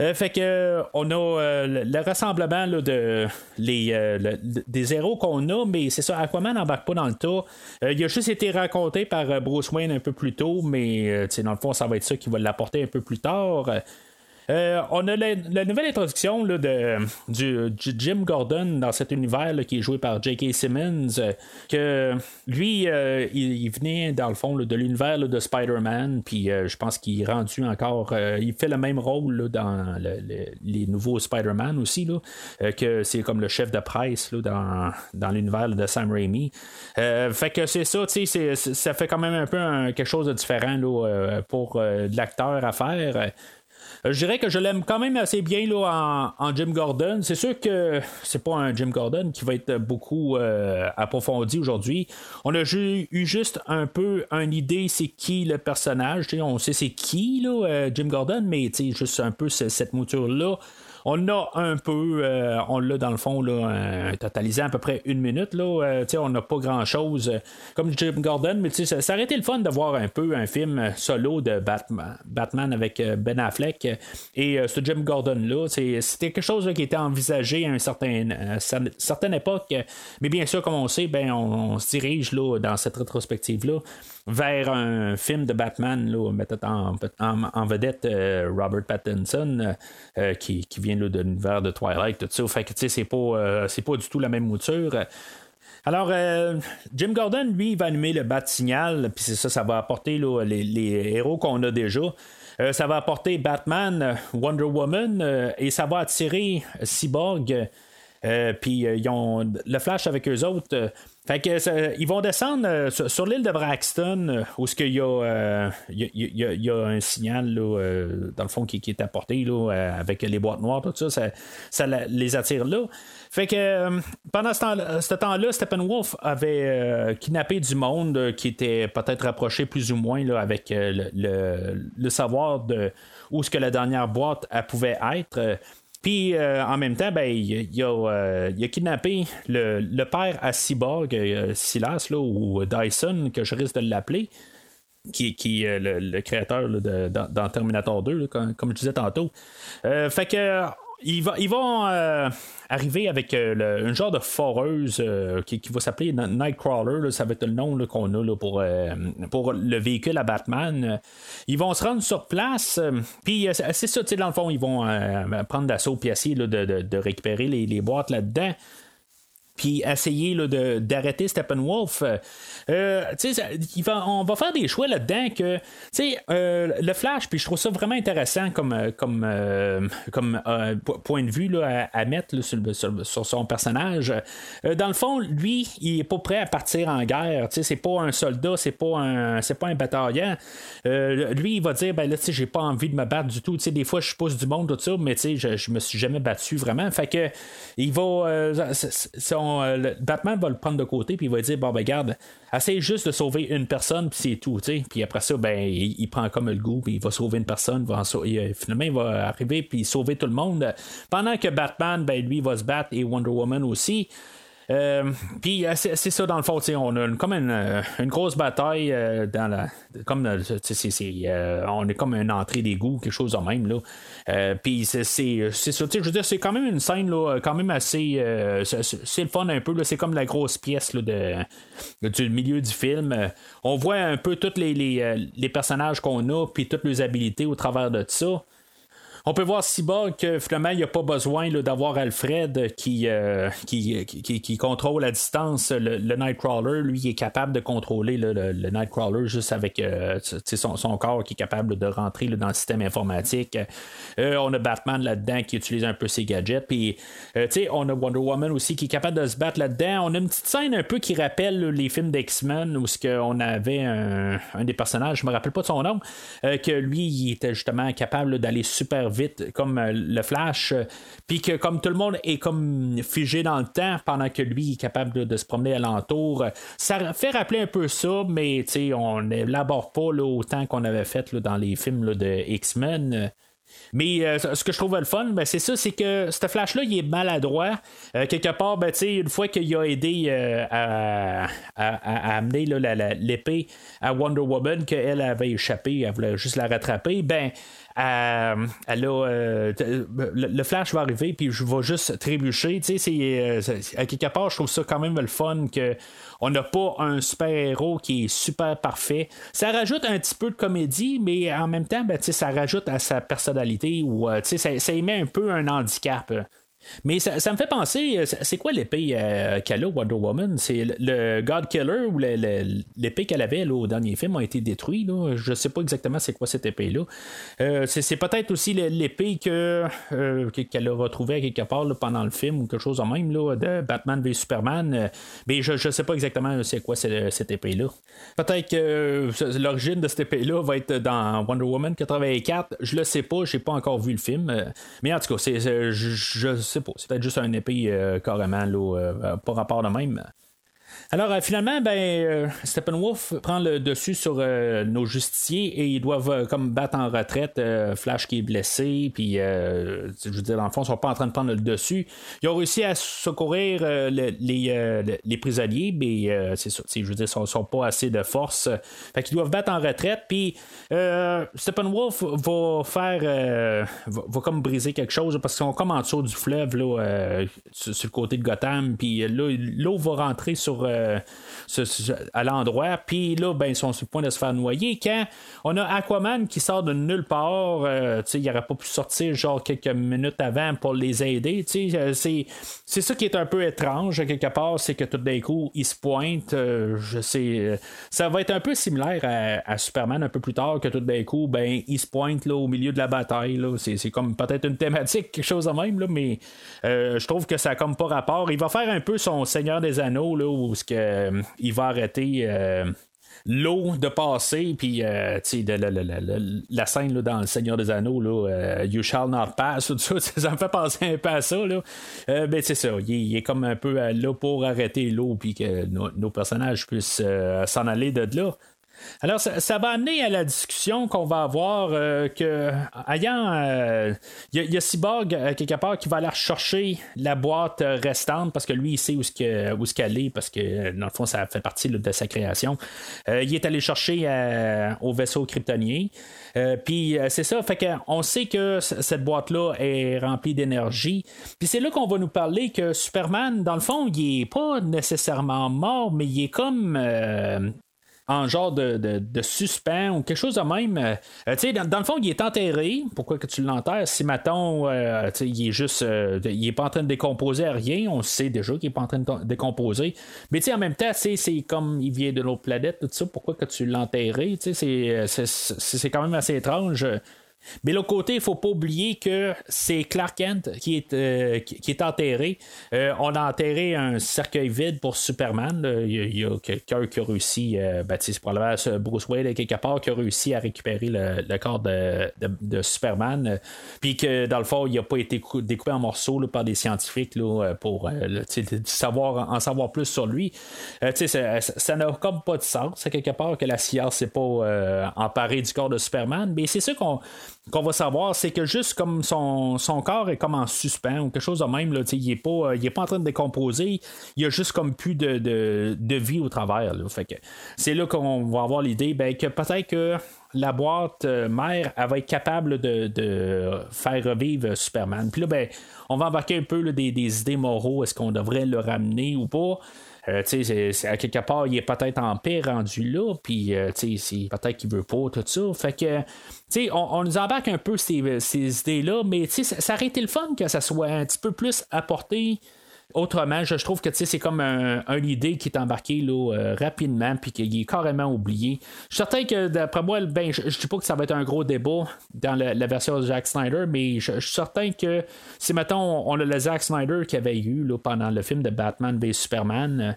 Euh, fait que on a euh, le rassemblement de les des héros qu'on a, mais c'est ça, Aquaman n'embarque pas dans le tas. Euh, il a juste été raconté par Bruce Wayne un peu plus tôt, mais dans le fond, ça va être ça qui va l'apporter un peu plus tard. Euh, on a la, nouvelle introduction de, du, Jim Gordon dans cet univers qui est joué par J.K. Simmons. euh, que lui, euh, il, venait dans le fond de l'univers de Spider-Man. Puis je pense qu'il est rendu encore. il fait le même rôle dans le- le- les nouveaux Spider-Man aussi. Que c'est comme le chef de presse dans, dans l'univers de Sam Raimi. Fait que c'est ça, tu ça fait quand même un peu quelque chose de différent pour l'acteur à faire. Euh, je dirais que je l'aime quand même assez bien là, en, en Jim Gordon. C'est sûr que c'est pas un Jim Gordon qui va être beaucoup euh, approfondi aujourd'hui. On a eu juste un peu une idée c'est qui le personnage. On sait c'est qui là, euh, Jim Gordon, mais juste un peu ce- cette mouture-là. On a un peu, euh, on l'a dans le fond, là, totalisant à peu près une minute. Là, euh, on n'a pas grand chose comme Jim Gordon, mais ça, ça aurait été le fun de voir un peu un film solo de Batman, Batman avec euh, Ben Affleck euh, et euh, ce Jim Gordon-là. C'était quelque chose qui était envisagé à une certaine, certaine époque, mais bien sûr, comme on sait, ben, on, on se dirige là, dans cette rétrospective-là vers un film de Batman, là, mettant en, vedette euh, Robert Pattinson, euh, qui, qui vient de l'univers de Twilight, tout ça. Fait que, tu sais, c'est pas, euh, pas du tout la même mouture. Alors, euh, Jim Gordon, lui, il va animer le bat signal, puis c'est ça, ça va apporter les, héros qu'on a déjà. Euh, ça va apporter Batman, euh, Wonder Woman, euh, et ça va attirer Cyborg. euh, puis euh, ils ont le flash avec eux autres. Fait que ils vont descendre euh, sur, l'île de Braxton, euh, où ce qu'il y euh, y, a- un signal là, dans le fond qui, est apporté là, avec les boîtes noires, tout ça, ça, les attire là. Fait que pendant ce temps-là, ce temps-là, Steppenwolf avait kidnappé du monde qui était peut-être rapproché plus ou moins là, avec le, le- savoir de où ce que la dernière boîte pouvait être. Puis euh, en même temps, ben, il, il a, euh, il a kidnappé le, le père à Cyborg, euh, Silas, là, ou Dyson, que je risque de l'appeler qui, qui est le, créateur de- dans, Terminator 2, là, comme, comme je disais tantôt. Fait que ils, va- vont euh, arriver avec euh, un genre de foreuse euh, qui, va s'appeler Nightcrawler. ça va être le nom qu'on a pour, le véhicule à Batman. Ils vont se rendre sur place. Puis c'est ça, dans le fond, ils vont prendre d'assaut puis essayer de, récupérer les boîtes là-dedans puis essayer là, de- d'arrêter Steppenwolf. Euh, euh, il va- on va faire des choix là-dedans que, euh, le Flash, puis je trouve ça vraiment intéressant comme, comme, comme po- point de vue là, à, mettre sur, sur- son personnage. Dans le fond, lui, il est pas prêt à partir en guerre. C'est pas un soldat, c'est pas un, c'est pas un bataillon. Euh, lui, il va dire, ben là, j'ai pas envie de me battre du tout. Des fois, je pousse du monde, tout ça, mais je, je me suis jamais battu vraiment. Fait que, il va, euh, Batman va le prendre de côté, puis il va dire, bon, ben, garde, essaye juste de sauver une personne, puis c'est tout, tu sais. Puis après ça, ben, il, prend comme le goût, puis il va sauver une personne, va euh, finalement, il va arriver, puis sauver tout le monde. Pendant que Batman, ben, lui, va se battre, et Wonder Woman aussi. Euh, puis euh, c'est ça dans le fond, on a comme une, euh, une grosse bataille dans la comme on est comme une entrée d'égout, quelque chose de même là. Puis c'est ça, je veux dire c'est quand même une scène là, quand même assez c'est- le fun un peu c'est comme la grosse pièce là, de du milieu du film. On voit un peu tous les, les personnages qu'on a puis toutes les habilités au travers de ça. On peut voir Cyborg que finalement, il n'y a pas besoin d'avoir Alfred qui, euh, qui, contrôle à distance le, le Nightcrawler. Lui, il est capable de contrôler le, le Nightcrawler juste avec euh, son, corps qui est capable de rentrer dans le système informatique. Euh, on a Batman là-dedans qui utilise un peu ses gadgets. Puis, euh, on a Wonder Woman aussi qui est capable de se battre là-dedans. On a une petite scène un peu qui rappelle les films d'X-Men où on avait un, des personnages, je me rappelle pas de son nom, que lui, il était justement capable d'aller super vite comme euh, le Flash, euh, puis que comme tout le monde est comme figé dans le temps pendant que lui est capable de se promener alentour, euh, ça fait rappeler un peu ça, mais on n'élabore pas là, autant qu'on avait fait là, dans les films de X-Men. mais ce que je trouve le fun, ben, c'est ça, c'est que ce flash-là, il est maladroit. Quelque part, ben, une fois qu'il a aidé à, à- amener l'épée à Wonder Woman, qu'elle avait échappé, elle voulait juste la rattraper, ben, euh, a, euh, t- le, flash va arriver, puis je vais juste trébucher. Tu sais, euh, à quelque part, je trouve ça quand même le fun que on n'a pas un super-héros qui est super parfait. Ça rajoute un petit peu de comédie, mais en même temps, ben, ça rajoute à sa personnalité ou ça, ça émet un peu un handicap. Mais ça, me fait penser, euh, c'est quoi l'épée euh, qu'elle a, Wonder Woman? C'est le, God Killer ou l'épée qu'elle avait au dernier film a été détruite. Là. Je sais pas exactement c'est quoi cette épée-là. Euh, c'est, peut-être aussi l'épée que, qu'elle a retrouvée quelque part pendant le film ou quelque chose de même là, de Batman v Superman. mais je, ne sais pas exactement c'est quoi cette, épée-là. Peut-être que l'origine de cette épée-là va être dans Wonder Woman 84. Je le sais pas, j'ai pas encore vu le film. mais en tout cas, c'est, je, je sais pas. C'est peut-être juste un épée euh, carrément, là, euh, pas rapport de même. Alors, euh, finalement, ben, euh, Steppenwolf prend le dessus sur euh, nos justiciers et ils doivent comme battre en retraite Flash qui est blessé. Puis, je veux dire, dans le fond, ils sont pas en train de prendre le dessus. Ils ont réussi à secourir les, les, prisonniers, mais c'est ça. Je veux dire, ils sont, pas assez de force. Fait qu'ils doivent battre en retraite. Puis, Steppenwolf va faire. Va, comme briser quelque chose parce qu'ils sont comme en dessous du fleuve, là, sur, le côté de Gotham. Puis l'eau va rentrer sur euh, à l'endroit. Puis là, ben, ils sont sur le point de se faire noyer. Quand on a Aquaman qui sort de nulle part, euh, il n'aurait pas pu sortir genre quelques minutes avant pour les aider. Euh, c'est, c'est ça qui est un peu étrange, quelque part, c'est que tout d'un coup, il se pointe. je sais, ça va être un peu similaire à, Superman un peu plus tard, que tout d'un coup, ben, il se pointe là, au milieu de la bataille. Là. C'est, c'est comme peut-être une thématique, quelque chose de même, là, mais je trouve que ça n'a comme pas rapport. Il va faire un peu son Seigneur des Anneaux, là, où qu'il euh, va arrêter euh, l'eau de passer, puis euh, la, scène dans Le Seigneur des Anneaux, là, You Shall Not Pass, ça, me fait penser un peu à ça. Là. ben, c'est ça, il, est comme un peu là pour arrêter l'eau, puis que nos personnages puissent s'en aller de là. Alors, ça, va amener à la discussion qu'on va avoir euh, que, ayant, il euh, y, a Cyborg euh, quelque part qui va aller chercher la boîte restante parce que lui, il sait où, ce qu'elle est parce que, dans le fond, ça fait partie de sa création. il est allé chercher au vaisseau kryptonien. Puis c'est ça, fait qu'on sait que cette boîte-là est remplie d'énergie. Puis c'est là qu'on va nous parler que Superman, dans le fond, il est pas nécessairement mort, mais il est comme en genre de, de, suspens ou quelque chose de même. Euh, euh, dans, dans, le fond, il est enterré. Pourquoi que tu l'enterres? Si, mettons, euh, il est juste. il est pas en train de décomposer à rien. On sait déjà qu'il est pas en train de décomposer. Mais en même temps, c'est comme il vient de l'autre planète, tout ça. Pourquoi que tu l'enterres? C'est quand même assez étrange. Mais l'autre côté, il faut pas oublier que c'est Clark Kent qui est, euh, qui, est enterré. Euh, on a enterré un cercueil vide pour Superman. Il y, a, quelqu'un qui a réussi, euh, ben, c'est probablement Bruce Wayne quelque part, qui a réussi à récupérer le, corps de, Superman. Puis que dans le fond, il n'a pas été découpé en morceaux par des scientifiques pour savoir, en savoir plus sur lui. ça n'a comme pas de sens, quelque part que la science s'est pas emparée du corps de Superman. Mais c'est ça qu'on qu'on va savoir, c'est que juste comme son, corps est comme en suspens ou quelque chose de même, là, il n'est pas, euh, pas en train de décomposer, il a juste comme plus de, vie au travers. C'est là qu'on va avoir l'idée ben, que peut-être que la boîte euh, mère elle va être capable de, faire revivre Superman. Puis là, ben, on va embarquer un peu des, des, idées moraux, est-ce qu'on devrait le ramener ou pas? Euh, à quelque part, il est peut-être en paix rendu là, puis euh, peut-être qu'il veut pas, tout ça. Fait que, on, on, nous embarque un peu ces, ces idées-là, mais ça, ça aurait été le fun que ça soit un petit peu plus apporté autrement, je, trouve que c'est comme un, idée qui est embarqué là, euh, rapidement puis qu'il est carrément oublié. Je suis certain que d'après moi, ben, je ne dis pas que ça va être un gros débat dans la, version de Zack Snyder, mais je, suis certain que si mettons on a le Zack Snyder qui avait eu là, pendant le film de Batman v Superman, euh,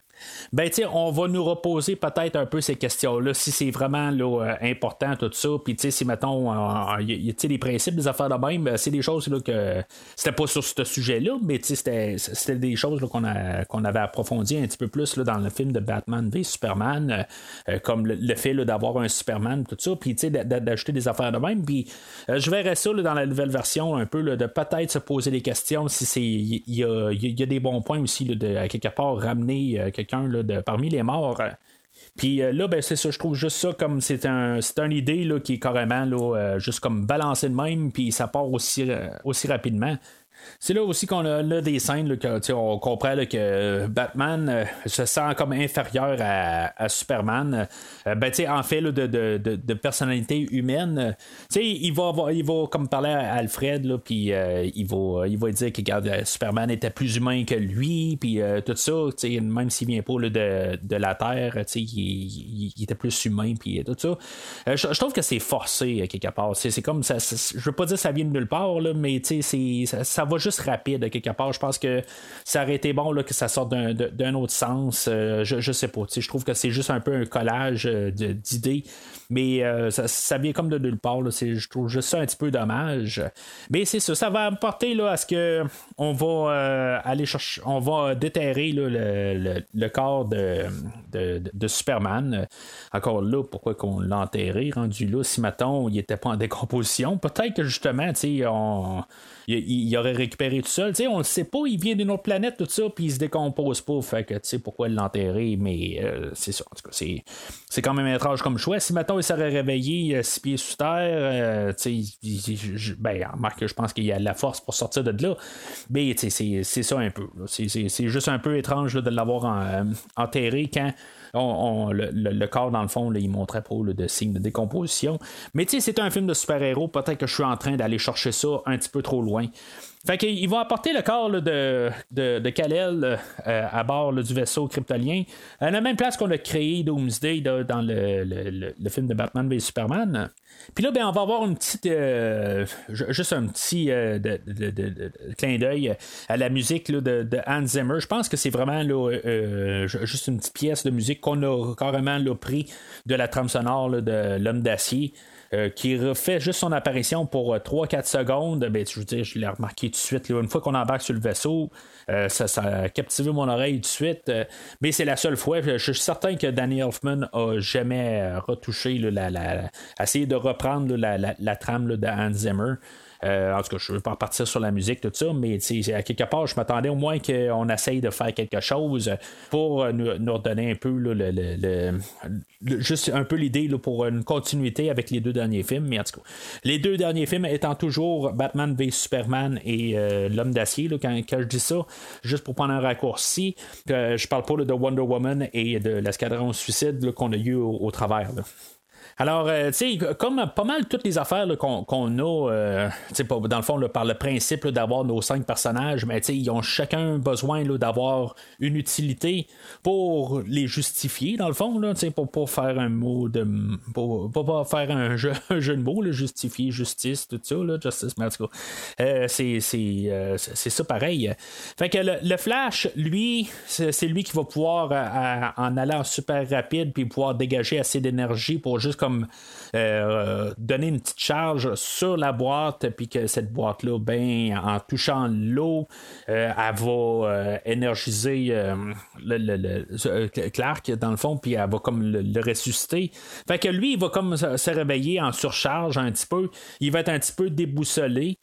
ben tu on va nous reposer peut-être un peu ces questions-là, si c'est vraiment là, euh, important tout ça, puis si mettons, il y a les principes des affaires de même, ben, c'est des choses là, que c'était pas sur ce sujet-là, mais c'était des choses qu'on avait approfondi un petit peu plus dans le film de Batman v Superman, euh, euh, comme le, fait d'avoir un Superman, tout ça, puis d'ajouter des affaires de même. Puis euh, je verrais ça dans la nouvelle version un peu, de peut-être se poser des questions si il y, a, des bons points aussi de à quelque part ramener quelqu'un parmi les morts. Puis là, ben, c'est ça, je trouve juste ça comme c'est un, une idée qui est carrément juste comme balancée de même, puis ça part aussi, aussi rapidement. C'est là aussi qu'on a, des scènes que, on comprend que Batman euh, se sent comme inférieur à, Superman. Euh, ben, en fait de, de, de, personnalité humaine, il va, il va comme parler à Alfred, puis euh, il, va, il va dire que Superman était plus humain que lui, puis tout ça, même s'il vient pas de, la Terre, il, il, était plus humain, puis tout ça. Je, trouve que c'est forcé quelque part. C'est comme je veux pas dire que ça vient de nulle part, mais ça, ça va juste rapide quelque part. Je pense que ça aurait été bon que ça sorte d'un autre sens. Euh, je, je sais pas. Je trouve que c'est juste un peu un collage euh, d'idées. Mais euh, ça, vient comme de nulle part. Je trouve juste ça un petit peu dommage. Mais c'est ça. Ça va apporter là, à ce que on va aller chercher. On va déterrer le, corps de, de, Superman. Encore là, pourquoi qu'on l'a enterré, rendu là, si maintenant il n'était pas en décomposition? Peut-être que justement, on il, aurait récupéré tout seul. on ne sait pas, il vient d'une autre planète, tout ça, puis il se décompose pas. Fait que, pourquoi l'enterrer, mais euh, c'est ça. En tout cas, c'est, c'est quand même étrange comme choix. Si maintenant il serait réveillé euh, six pieds sous terre, euh, tu sais, ben, remarque, je pense qu'il y a de la force pour sortir de là. Mais, c'est, ça un peu. C'est, juste un peu étrange de l'avoir enterré quand le, corps, dans le fond, il montrait pas de signes de décomposition. Mais tu sais, c'est un film de super-héros. Peut-être que je suis en train d'aller chercher ça un petit peu trop loin. Fait qu'ils vont apporter le corps de, de, Kal-El euh, à bord du vaisseau kryptolien, à la même place qu'on a créé Doomsday dans le, le, film de Batman v Superman. Puis là, ben, on va avoir une petite, euh, juste un petit euh, clin d'œil à la musique de, Hans Zimmer. Je pense que c'est vraiment juste une petite pièce de musique qu'on a carrément pris de la trame sonore de L'Homme d'acier. Euh, qui refait juste son apparition pour 3-4 euh, secondes, ben, je veux dire, je l'ai remarqué tout de suite. une fois qu'on embarque sur le vaisseau, euh, ça, a captivé mon oreille tout de suite. mais c'est la seule fois. Je, suis certain que Danny Elfman a jamais retouché, la, la, essayé de reprendre la, trame de Hans Zimmer. Euh, en tout cas, je ne veux pas partir sur la musique, tout ça, mais à quelque part, je m'attendais au moins qu'on essaye de faire quelque chose pour euh, nous, nous redonner un peu le, juste un peu l'idée pour une continuité avec les deux derniers films. Mais en tout cas, les deux derniers films étant toujours Batman v Superman et euh, L'homme d'acier, quand, je dis ça, juste pour prendre un raccourci, je parle pas de Wonder Woman et de l'escadron suicide qu'on a eu au, travers. Alors, euh, tu sais, comme pas mal toutes les affaires qu'on a, euh, dans le fond, par le principe d'avoir nos cinq personnages, mais tu sais, ils ont chacun besoin d'avoir une utilité pour les justifier, dans le fond, sais, pour pas faire un mot de. pour, pas faire un jeu, de mots, justifier, justice, tout ça, là, justice, mais en tout cas, euh, c'est ça pareil. Fait que le, Flash, lui, c'est lui qui va pouvoir, en allant super rapide, puis pouvoir dégager assez d'énergie pour juste euh, donner une petite charge sur la boîte, puis que cette boîte-là, ben, en touchant l'eau, euh, elle va euh, énergiser le, Clark, dans le fond, puis elle va comme le, ressusciter. Fait que lui, il va comme se réveiller en surcharge un petit peu. Il va être un petit peu déboussolé.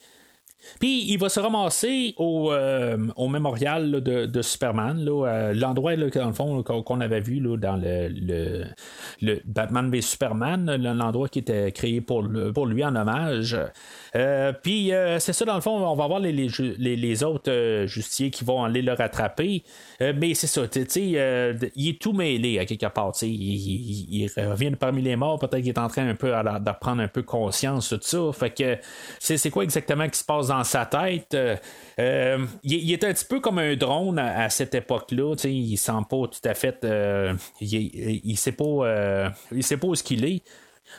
Puis il va se ramasser au, euh, au mémorial de, Superman, euh, l'endroit dans le fond qu'on avait vu là, dans le, le, Batman v Superman, l'endroit qui était créé pour, pour lui en hommage. Euh, puis c'est ça, dans le fond, on va voir les, les, autres justiciers qui vont aller le rattraper. mais c'est ça, tu sais, il est tout mêlé à quelque part. Il, il, revient parmi les morts, peut-être qu'il est en train un peu d'apprendre un peu conscience de ça. Fait que c'est quoi exactement qui se passe dans sa tête. Euh, euh, il, est un petit peu comme un drone à, cette époque-là. Il sent pas tout à fait. Euh, il, il, sait pas. il sait pas où ce qu'il est.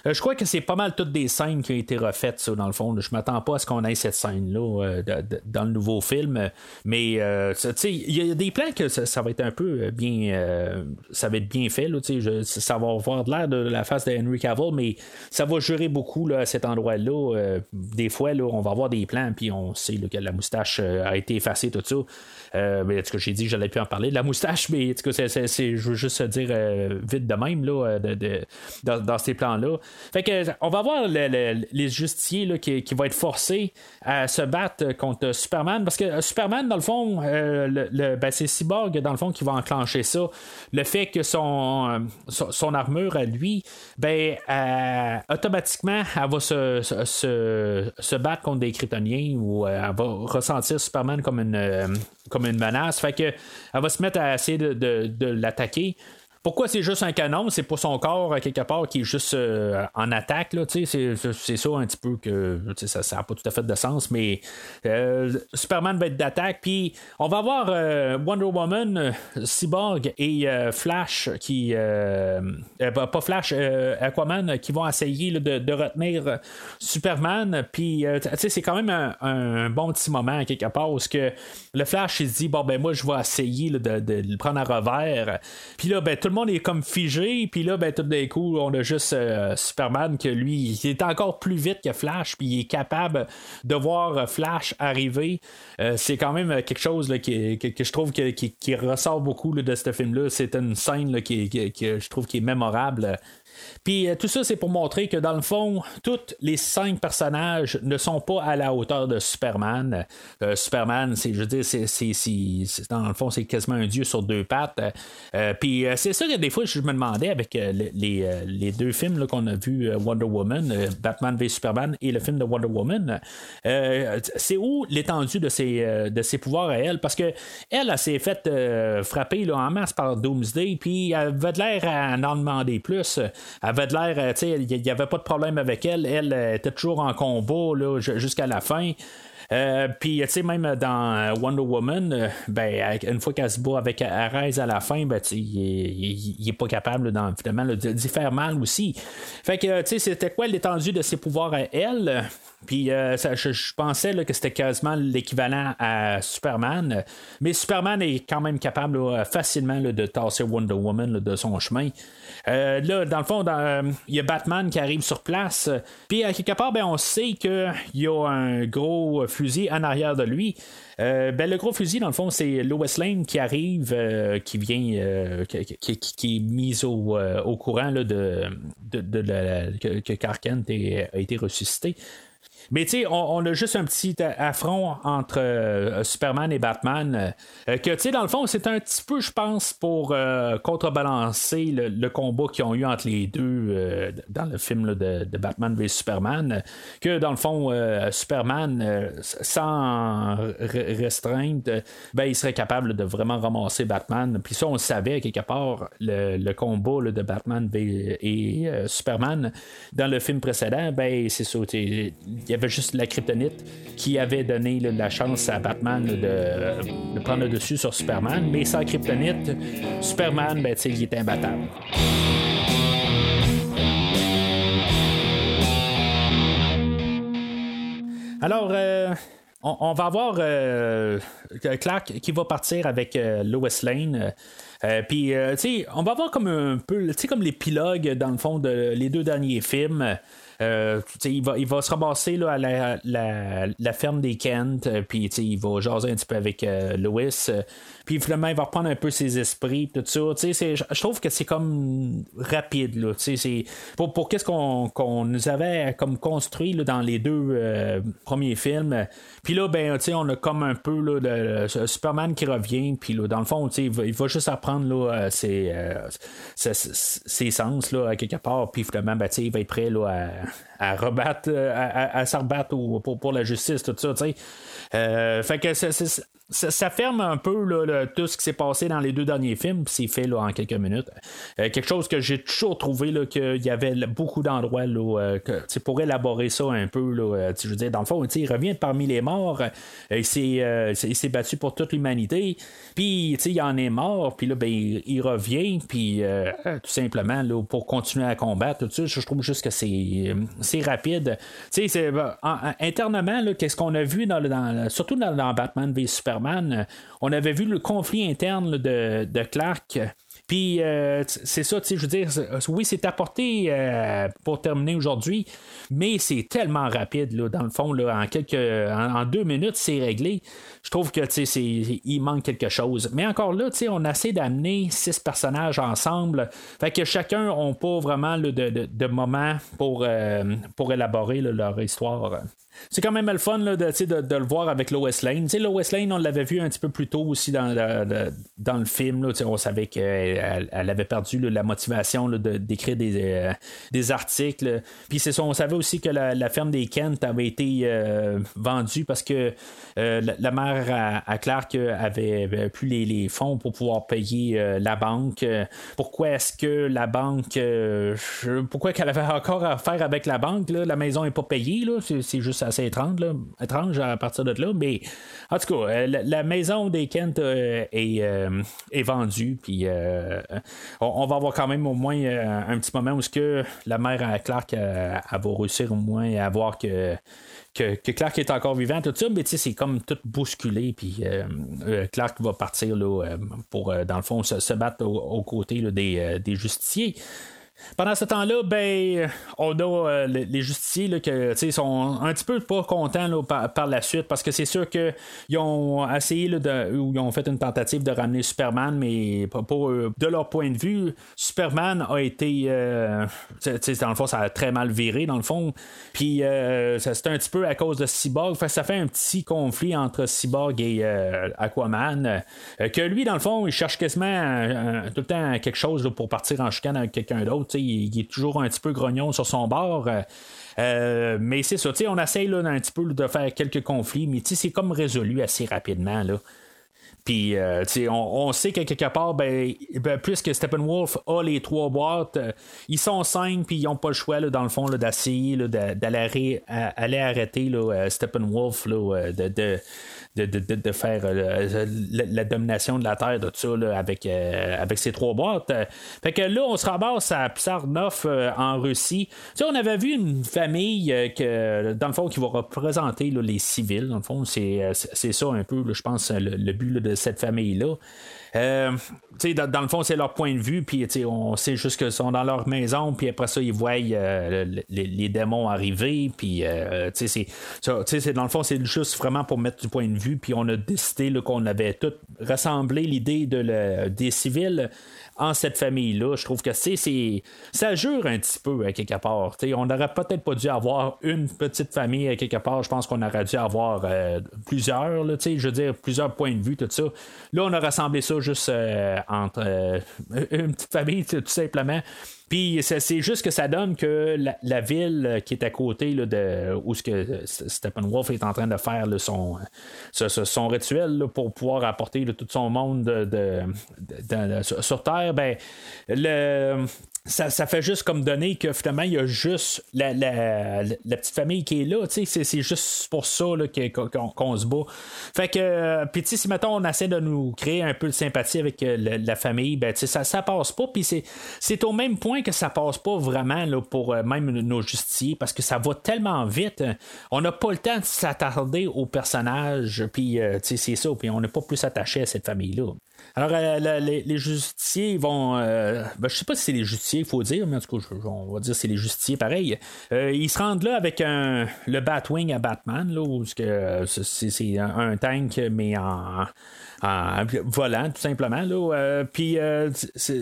Euh, je crois que c'est pas mal toutes des scènes qui ont été refaites, ça, dans le fond. Je m'attends pas à ce qu'on ait cette scène-là euh, dans le nouveau film. Mais euh, il y a des plans que ça, va être un peu bien. ça va être bien fait. Là, ça va avoir de l'air de la face de Henry Cavill, mais ça va jurer beaucoup là, à cet endroit-là. des fois, là, on va avoir des plans, puis on sait que la moustache a été effacée, tout ça. Euh, mais en j'ai dit que j'allais plus en parler de la moustache, mais tout c'est, je veux juste dire vite de même là, dans, ces plans-là Là. Fait que, on va voir le- le- les justiciers qui, vont être forcés à se battre contre Superman. Parce que Superman, dans le fond, euh, ben, c'est Cyborg, dans le fond, qui va enclencher ça. Le fait que son, euh, armure à lui, ben, euh, automatiquement, elle va se, battre contre des Kryptoniens ou euh, elle va ressentir Superman comme une, euh, comme une menace. Fait que, elle va se mettre à essayer de, de- de l'attaquer. Pourquoi c'est juste un canon? C'est pour son corps, à quelque part, qui est juste euh, en attaque. Là, c'est, c'est- ça un petit peu que ça n'a pas tout à fait de sens, mais euh, Superman va être d'attaque. Puis on va avoir euh, Wonder Woman, euh, Cyborg et euh, Flash qui. euh, euh, pas Flash, euh, Aquaman euh, qui vont essayer de, de retenir euh, Superman. Puis euh, c'est quand même un, un bon petit moment, quelque part, où que le Flash il se dit bon, ben moi, je vais essayer de, de le prendre à revers. Puis là, ben tout le monde est comme figé, puis là, ben tout d'un coup, on a juste euh, Superman que lui, il est encore plus vite que Flash, puis il est capable de voir euh, Flash arriver. Euh, c'est quand même quelque chose que, que je trouve qui, qui ressort beaucoup de ce film-là. C'est une scène que je trouve qui est mémorable. Puis euh, tout ça, c'est pour montrer que dans le fond, tous les cinq personnages ne sont pas à la hauteur de Superman. Euh, Superman, c'est, je veux dire, c'est, c'est- dans le fond, c'est quasiment un dieu sur deux pattes. Euh, puis c'est ça que des fois, je me demandais avec les, deux films qu'on a vus, Wonder Woman, Batman v Superman et le film de Wonder Woman, c'est où l'étendue de ses, de ses pouvoirs à elle? Parce que elle, s'est faite frapper là, en masse par Doomsday, puis elle avait de l'air à en demander plus. Avait l'air, euh, tu sais, il n'y avait pas de problème avec elle. Elle euh, était toujours en combat jusqu'à la fin. Euh, puis, tu sais, même dans Wonder Woman, ben, une fois qu'elle se bat avec Ares à la fin, ben, il, est- il- il est pas capable, d'y faire mal aussi. Fait que, tu sais, c'était quoi l'étendue de ses pouvoirs à elle? Puis euh, je, pensais que c'était quasiment l'équivalent à Superman. Mais Superman est quand même capable facilement de tasser Wonder Woman de son chemin. Euh, là, dans le fond, euh, il y a Batman qui arrive sur place. Puis à quelque part, ben, on sait qu'il y a un gros fusil en arrière de lui. Ben, le gros fusil, dans le fond, c'est Lois Lane qui arrive, qui vient, qui, est mise au, courant de, que, que Clark Kent a été ressuscité. Mais tu sais, on, a juste un petit affront entre euh, Superman et Batman. euh, que tu sais, dans le fond, c'est un petit peu, je pense, pour euh, contrebalancer le, le combat qu'ils ont eu entre les deux dans le film de, Batman vs Superman. Que dans le fond, Superman, sans re- restreinte, ben, il serait capable de vraiment ramasser Batman. Puis ça, on le savait quelque part, le, le combat de Batman et Superman dans le film précédent, ben c'est ça. Avait juste la kryptonite qui avait donné la chance à Batman de, prendre le dessus sur Superman. Mais sans kryptonite, Superman, ben, il est imbattable. Alors, euh, on, va avoir euh, Clark qui va partir avec euh, Lois Lane. Puis, tu sais, on va avoir comme un peu, tu sais, comme l'épilogue dans le fond de les deux derniers films. Euh, il, va, il va se ramasser là, à la, la- ferme des Kent, euh, puis il va jaser un petit peu avec euh, euh, puis finalement, il va reprendre un peu ses esprits, tout ça. Je trouve que c'est comme rapide. Là, pour, pour qu'est-ce qu'on, nous avait comme construit là, dans les deux premiers films. Puis là, ben, on a comme un peu là, Superman qui revient, puis dans le fond, il va, il va juste apprendre là, ses, ses, sens là, quelque part, puis finalement, ben, il va être prêt là, à, à rebattre, euh, à, à, rebattre pour, la justice, tout ça, tu sais. Euh, fait que ça, ferme un peu là, tout ce qui s'est passé dans les deux derniers films, puis c'est fait là, en quelques minutes. Euh, quelque chose que j'ai toujours trouvé là, qu'il y avait beaucoup d'endroits là, pour élaborer ça un peu. Là, je veux dire, dans le fond, il revient parmi les morts. il, s'est, battu pour toute l'humanité. Puis il en est mort. Puis là, ben, il, revient. Puis tout simplement, là, pour continuer à combattre, tout ça, je trouve juste que c'est, c'est rapide. Tu sais, internement, qu'est-ce qu'on a vu dans, dans- surtout dans, Batman v Superman, euh, on avait vu le conflit interne de, de Clark Puis c'est ça, tu sais, je veux dire, oui, c'est apporté pour terminer aujourd'hui, mais c'est tellement rapide, là, dans le fond, là, en quelques en, deux minutes, c'est réglé. Je trouve que tu sais, il manque quelque chose. Mais encore là, tu sais, on essaie d'amener six personnages ensemble. Fait que chacun n'a pas vraiment de, de, de, moment pour, pour élaborer leur histoire. C'est quand même le fun de, de, le voir avec Lois Lane. Lois Lane, on l'avait vu un petit peu plus tôt aussi dans, dans le film. on savait qu'elle elle avait perdu la motivation d'écrire des, euh, des articles. Puis c'est on savait aussi que la, ferme des Kent avait été euh, vendue parce que euh, la, mère à, Clark avait plus les, fonds pour pouvoir payer la banque. Pourquoi est-ce que la banque. pourquoi qu'elle avait encore à faire avec la banque? La maison n'est pas payée. C'est juste assez étrange, étrange à partir de là. Mais en tout cas, euh, la, maison des Kent euh, euh, est, vendue. Puis on, va avoir quand même au moins un petit moment où que la mère à Clark va réussir au moins à voir que que, Clark est encore vivant, tout ça, mais c'est comme tout bousculé, puis Clark va partir pour, dans le fond, se, battre aux, côtés des, justiciers. Pendant ce temps-là, ben, on a euh, les, justiciers là, que, sont un petit peu pas contents par, la suite parce que c'est sûr qu'ils ont essayé de, ou ils ont fait une tentative de ramener Superman, mais pour, de leur point de vue, Superman a été. Euh, dans le fond, ça a très mal viré, dans le fond. Puis euh, c'est un petit peu à cause de Cyborg. ça fait un petit conflit entre Cyborg et Aquaman. que lui, dans le fond, il cherche quasiment tout le temps quelque chose pour partir en chicane avec quelqu'un d'autre il, est toujours un petit peu grognon sur son bord. Euh, euh, mais c'est ça, on essaye là, un petit peu de faire quelques conflits, mais c'est comme résolu assez rapidement. Là. Puis, euh, on, sait que quelque part, ben, ben, puisque Steppenwolf a les trois boîtes, ils sont cinq, puis ils n'ont pas le choix, dans le fond, d'essayer d'aller aller arrêter Steppenwolf de, de, faire euh, la, domination de la Terre, de ça, avec, euh, avec ces trois boîtes. Fait que là, on se ramasse à Psarnov euh, en Russie. On avait vu une famille que, dans le fond, qui va représenter les civils. Dans le fond, c'est, ça un peu, je pense, le, but de cette famille-là. Euh, dans, dans, le fond, c'est leur point de vue, puis on sait juste qu'ils sont dans leur maison, puis après ça, ils voient euh, les, démons arriver, puis euh, c'est, dans le fond, c'est juste vraiment pour mettre du point de vue, puis on a décidé qu'on avait tout rassemblé l'idée de des civils en cette famille-là. Je trouve que c'est, ça jure un petit peu à quelque part. on n'aurait peut-être pas dû avoir une petite famille à quelque part. Je pense qu'on aurait dû avoir plusieurs, là, je veux dire, plusieurs points de vue, tout ça. Là, on a rassemblé ça juste euh, entre euh, une petite famille, tout simplement. Puis c'est juste que ça donne que la, ville qui est à côté de où ce que Steppenwolf est en train de faire son, son rituel pour pouvoir apporter tout son monde de, sur Terre, ben le ça, ça, fait juste comme donner que finalement, il y a juste la, la, la petite famille qui est là. C'est, c'est juste pour ça là, qu'on, se bat. Fait que, euh, puis si mettons, on essaie de nous créer un peu de sympathie avec euh, la, famille, ben, ça, ça passe pas. Puis c'est, c'est au même point que ça passe pas vraiment là, pour euh, même nos justiciers parce que ça va tellement vite. On n'a pas le temps de s'attarder aux personnages. Puis c'est ça. Puis on n'est pas plus attaché à cette famille-là. Alors, euh, les, justiciers vont. Euh, ben, je sais pas si c'est les justiciers, il faut dire, mais en tout cas, on va dire c'est les justiciers pareil. Euh, ils se rendent là avec un, le Batwing à Batman, là, où c'est un tank, mais en en volant, tout simplement. Là, euh, puis euh,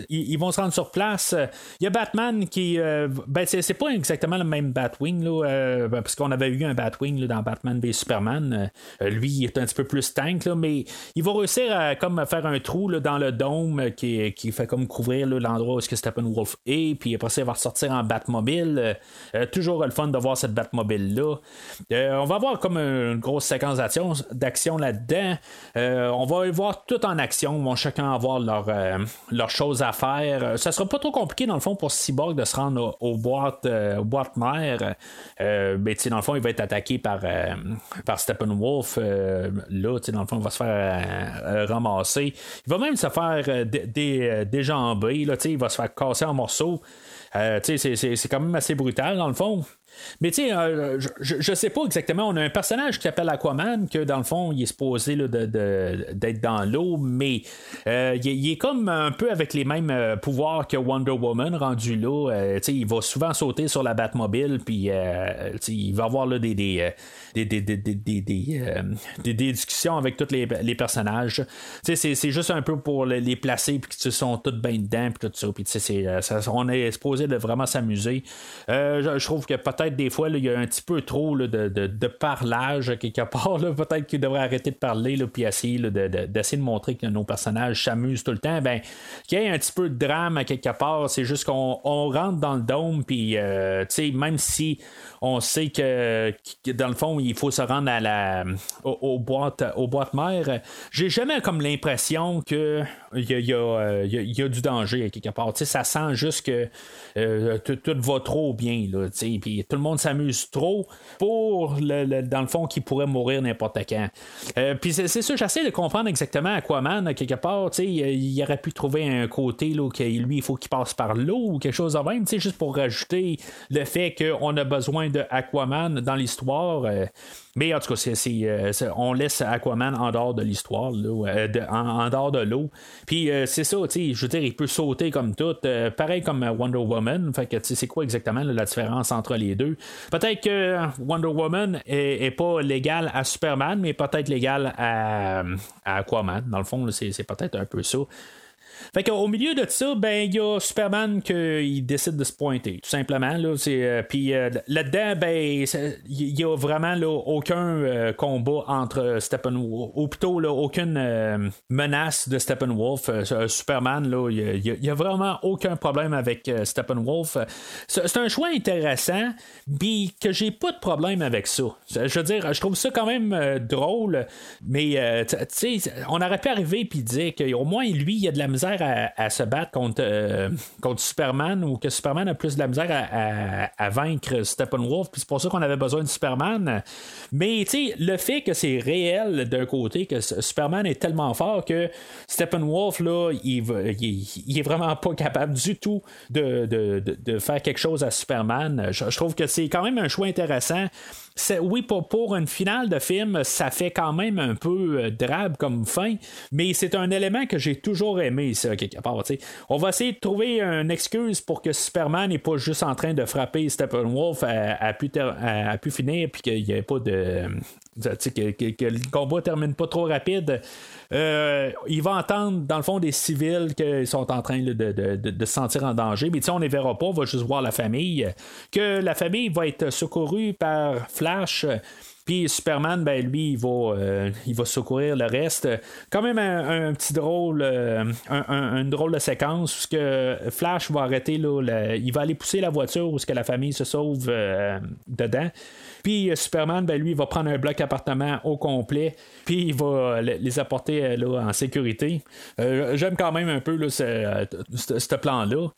ils, vont se rendre sur place. Il y a Batman qui. Euh, ben, c'est, pas exactement le même Batwing, là, parce qu'on avait eu un Batwing dans Batman v Superman. lui, il est un petit peu plus tank, là, mais il va réussir à comme faire un trou là, dans le dôme qui, qui fait comme couvrir l'endroit où que Steppenwolf est. Puis après ça, il va ressortir en Batmobile. toujours le fun de voir cette Batmobile-là. on va avoir comme une grosse séquence d'action là-dedans. on va voir tout en action, vont chacun avoir leur, euh, leurs choses à faire. Euh, ça sera pas trop compliqué dans le fond pour Cyborg de se rendre aux, boîtes, euh, mères. mais dans le fond, il va être attaqué par, par Steppenwolf. là, dans le fond, il va se faire ramasser. Il va même se faire déjamber. Là, il va se faire casser en morceaux. c'est quand même assez brutal dans le fond. Mais tu sais, euh, je, je sais pas exactement. On a un personnage qui s'appelle Aquaman, que dans le fond, il est supposé là, de, de- d'être dans l'eau, mais euh, il, est- comme un peu avec les mêmes euh, pouvoirs que Wonder Woman rendu là. Tu sais, il va souvent sauter sur la Batmobile, puis il va avoir là, des, des, des, des, discussions avec tous les, les personnages. C'est, c'est juste un peu pour les- placer, puis qu'ils sont tous bien dedans, puis tout ça. Puis c'est, ça- on est supposé de vraiment s'amuser. Je trouve que peut-être des fois, il y a un petit peu trop de, de, de parlage quelque part. Peut-être qu'il devrait arrêter de parler, là, puis essayer d'essayer de montrer que nos personnages s'amusent tout le temps. Ben, qu'il y ait un petit peu de drame à quelque part, c'est juste qu'on on rentre dans le dôme, puis euh, même si on sait que, dans le fond, il faut se rendre à la, aux, aux boîtes, mères, j'ai jamais comme l'impression que il y a, il euh, il y a- il du danger à quelque part. Tu sais, ça sent juste que euh, tout, va trop bien, là, puis tout le monde s'amuse trop pour, le, dans le fond, qui pourrait mourir n'importe quand. Euh, puis c'est, ça, j'essaie de comprendre exactement Aquaman, à quelque part, sais, il aurait pu trouver un côté, là, lui, il faut qu'il passe par l'eau ou quelque chose de même, juste pour rajouter le fait qu'on a besoin de Aquaman dans l'histoire. euh, mais en tout cas, euh, on laisse Aquaman en dehors de l'histoire, euh, en, en dehors de l'eau. Puis c'est ça, je veux dire, il peut sauter comme tout, pareil comme Wonder Woman. Fait que c'est quoi exactement la différence entre les deux? Peut-être que Wonder Woman est, pas légale à Superman, mais peut-être légale à, Aquaman. Dans le fond, c'est peut-être un peu ça. Fait qu'au milieu de ça, ben il y a Superman qui décide de se pointer, tout simplement. Là, c'est, euh, puis euh, là-dedans, ben c'est- il y a vraiment là, aucun euh, combat entre Steppenwolf, ou plutôt là, aucune menace de Steppenwolf. Superman, là, il y a- y, a- y vraiment aucun problème avec Steppenwolf. C'est, un choix intéressant, puis que j'ai pas de problème avec ça. Je veux dire, je trouve ça quand même drôle, mais tu sais, on aurait pu arriver puis dire qu'au moins lui, il a de la misère à, se battre contre, euh, contre Superman ou que Superman a plus de la misère à, à- vaincre Steppenwolf, puis c'est pour ça qu'on avait besoin de Superman. Mais le fait que c'est réel d'un côté, que Superman est tellement fort que Steppenwolf, là, il, il- il est vraiment pas capable du tout de, de- de- faire quelque chose à Superman. Je trouve que c'est quand même un choix intéressant. Oui, pour, une finale de film, ça fait quand même un peu euh, drabe comme fin, mais c'est un élément que j'ai toujours aimé, ça, quelque part. On va essayer de trouver une excuse pour que Superman n'est pas juste en train de frapper Steppenwolf à, pu, pu finir, puis qu'il n'y ait pas de. Que, que- le combat termine pas trop rapide. Euh, il va entendre, dans le fond, des civils qui sont en train de, de- de- se sentir en danger. Mais on ne les verra pas, on va juste voir la famille. Que la famille va être secourue par Flash. Puis Superman, ben lui, il va, euh, il va secourir le reste. Quand même un, petit drôle, euh, un- un- une drôle de séquence où que Flash va arrêter, là, il va aller pousser la voiture où que la famille se sauve dedans. Puis euh, Superman, ben lui, il va prendre un bloc appartement au complet, puis il va euh, le- les apporter euh, là, en sécurité. J'aime quand même un peu ce, plan-là.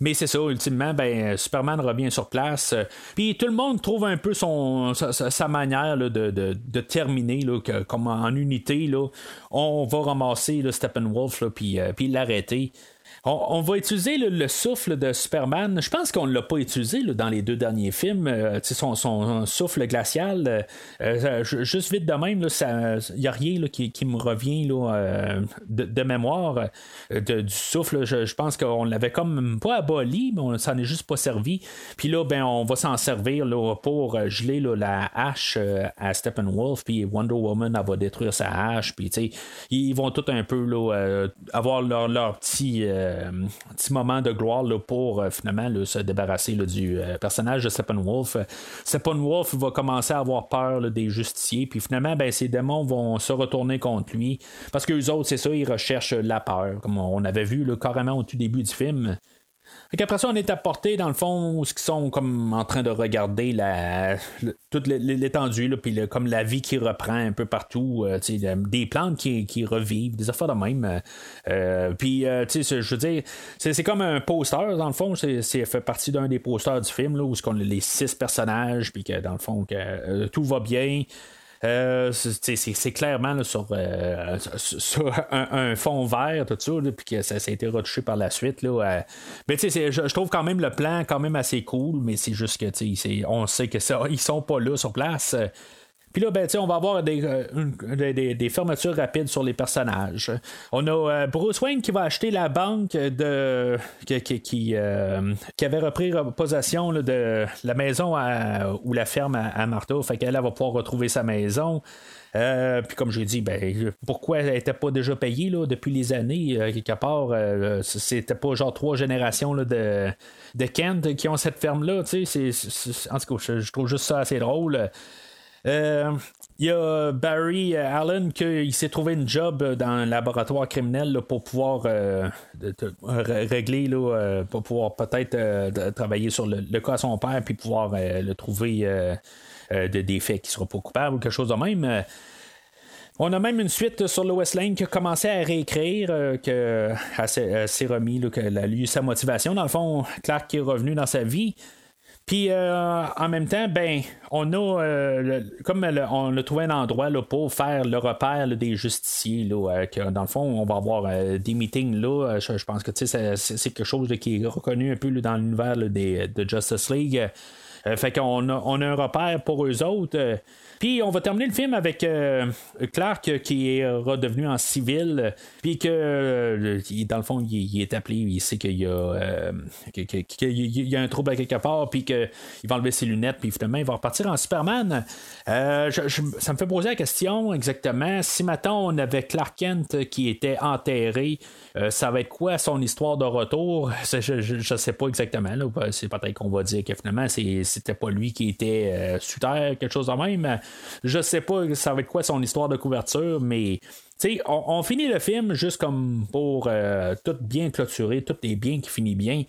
Mais c'est ça, ultimement, ben, Superman revient sur place. Puis tout le monde trouve un peu son, sa, manière là, de, de- de terminer, là, comme en unité. Là, on va ramasser Steppenwolf, puis l'arrêter. On, va utiliser le, le souffle de Superman. Je pense qu'on ne l'a pas utilisé dans les deux derniers films. Euh, son, souffle glacial. euh, euh, ju- juste vite de même, il n'y a rien qui, me revient euh, de, mémoire du souffle. Je, pense qu'on l'avait comme pas aboli, mais on s'en est juste pas servi. Puis là, ben, on va s'en servir pour geler la hache à Steppenwolf. Puis Wonder Woman, va détruire sa hache. Puis ils vont tout un peu avoir leur, petit, petit moment de gloire là, pour euh, finalement se débarrasser du euh, personnage de Steppenwolf. Euh, Steppenwolf va commencer à avoir peur des justiciers. Puis finalement, ben, ces démons vont se retourner contre lui. Parce que les autres, c'est ça, ils recherchent la peur. Comme on avait vu carrément au tout début du film. Qu'après ça, on est apporté dans le fond où ils sont comme en train de regarder la, toute l'étendue, puis comme la vie qui reprend un peu partout, euh, des plantes qui, revivent, des affaires de même. euh, euh, puis, je veux dire, c'est comme un poster, dans le fond, c'est fait partie d'un des posters du film, là, où qu'on a les six personnages, puis que dans le fond, que tout va bien. Euh, c'est clairement sur, euh, un, fond vert, tout ça, puis que ça, a été retouché par la suite. Là, mais tu sais, je, trouve quand même le plan quand même assez cool, mais c'est juste que on sait que ça, ils sont pas là sur place. Puis là, ben, on va avoir euh, des, fermetures rapides sur les personnages. On a euh, Bruce Wayne qui va acheter la banque de qui, qui, euh, avait repris possession de la maison ou la ferme à, Martha. Fait qu'elle va pouvoir retrouver sa maison. puis comme j'ai dit, ben, pourquoi elle n'était pas déjà payée là, depuis les années, quelque part, c'était pas genre trois générations de, de Kent qui ont cette ferme-là. en tout cas, je, trouve juste ça assez drôle. Euh, il y a Barry Allen qui s'est trouvé une job dans un laboratoire criminel pour pouvoir euh, régler, euh, pour pouvoir peut-être travailler sur le, cas à son père puis pouvoir le trouver de, des faits qui ne seront pas coupables ou quelque chose de même. On a même une suite sur Lois Lane qui a commencé à réécrire, que s'est remis, qu'elle a lu sa motivation. Dans le fond, Clark est revenu dans sa vie. Puis euh, en même temps, ben, on a euh, comme on a trouvé un endroit là, pour faire le repère des justiciers. Là, euh, que, dans le fond, on va avoir des meetings là. Je, pense que c'est, quelque chose qui est reconnu un peu dans l'univers de Justice League. Fait qu'on a, on a un repère pour eux autres. Puis on va terminer le film avec euh, Clark qui est redevenu en civil, puis que euh, dans le fond il, est appelé, il sait qu'il y a, euh, y a un trouble à quelque part, puis qu'il va enlever ses lunettes, puis finalement il va repartir en Superman. ça me fait poser la question exactement si maintenant on avait Clark Kent qui était enterré, ça va être quoi son histoire de retour? Je, ne sais pas exactement. C'est peut-être qu'on va dire que finalement c'était pas lui qui était sous terre, quelque chose de même. Je sais pas ça va être quoi son histoire de couverture, mais on, on, finit le film juste comme pour euh, tout bien clôturer, tout est bien qui finit bien.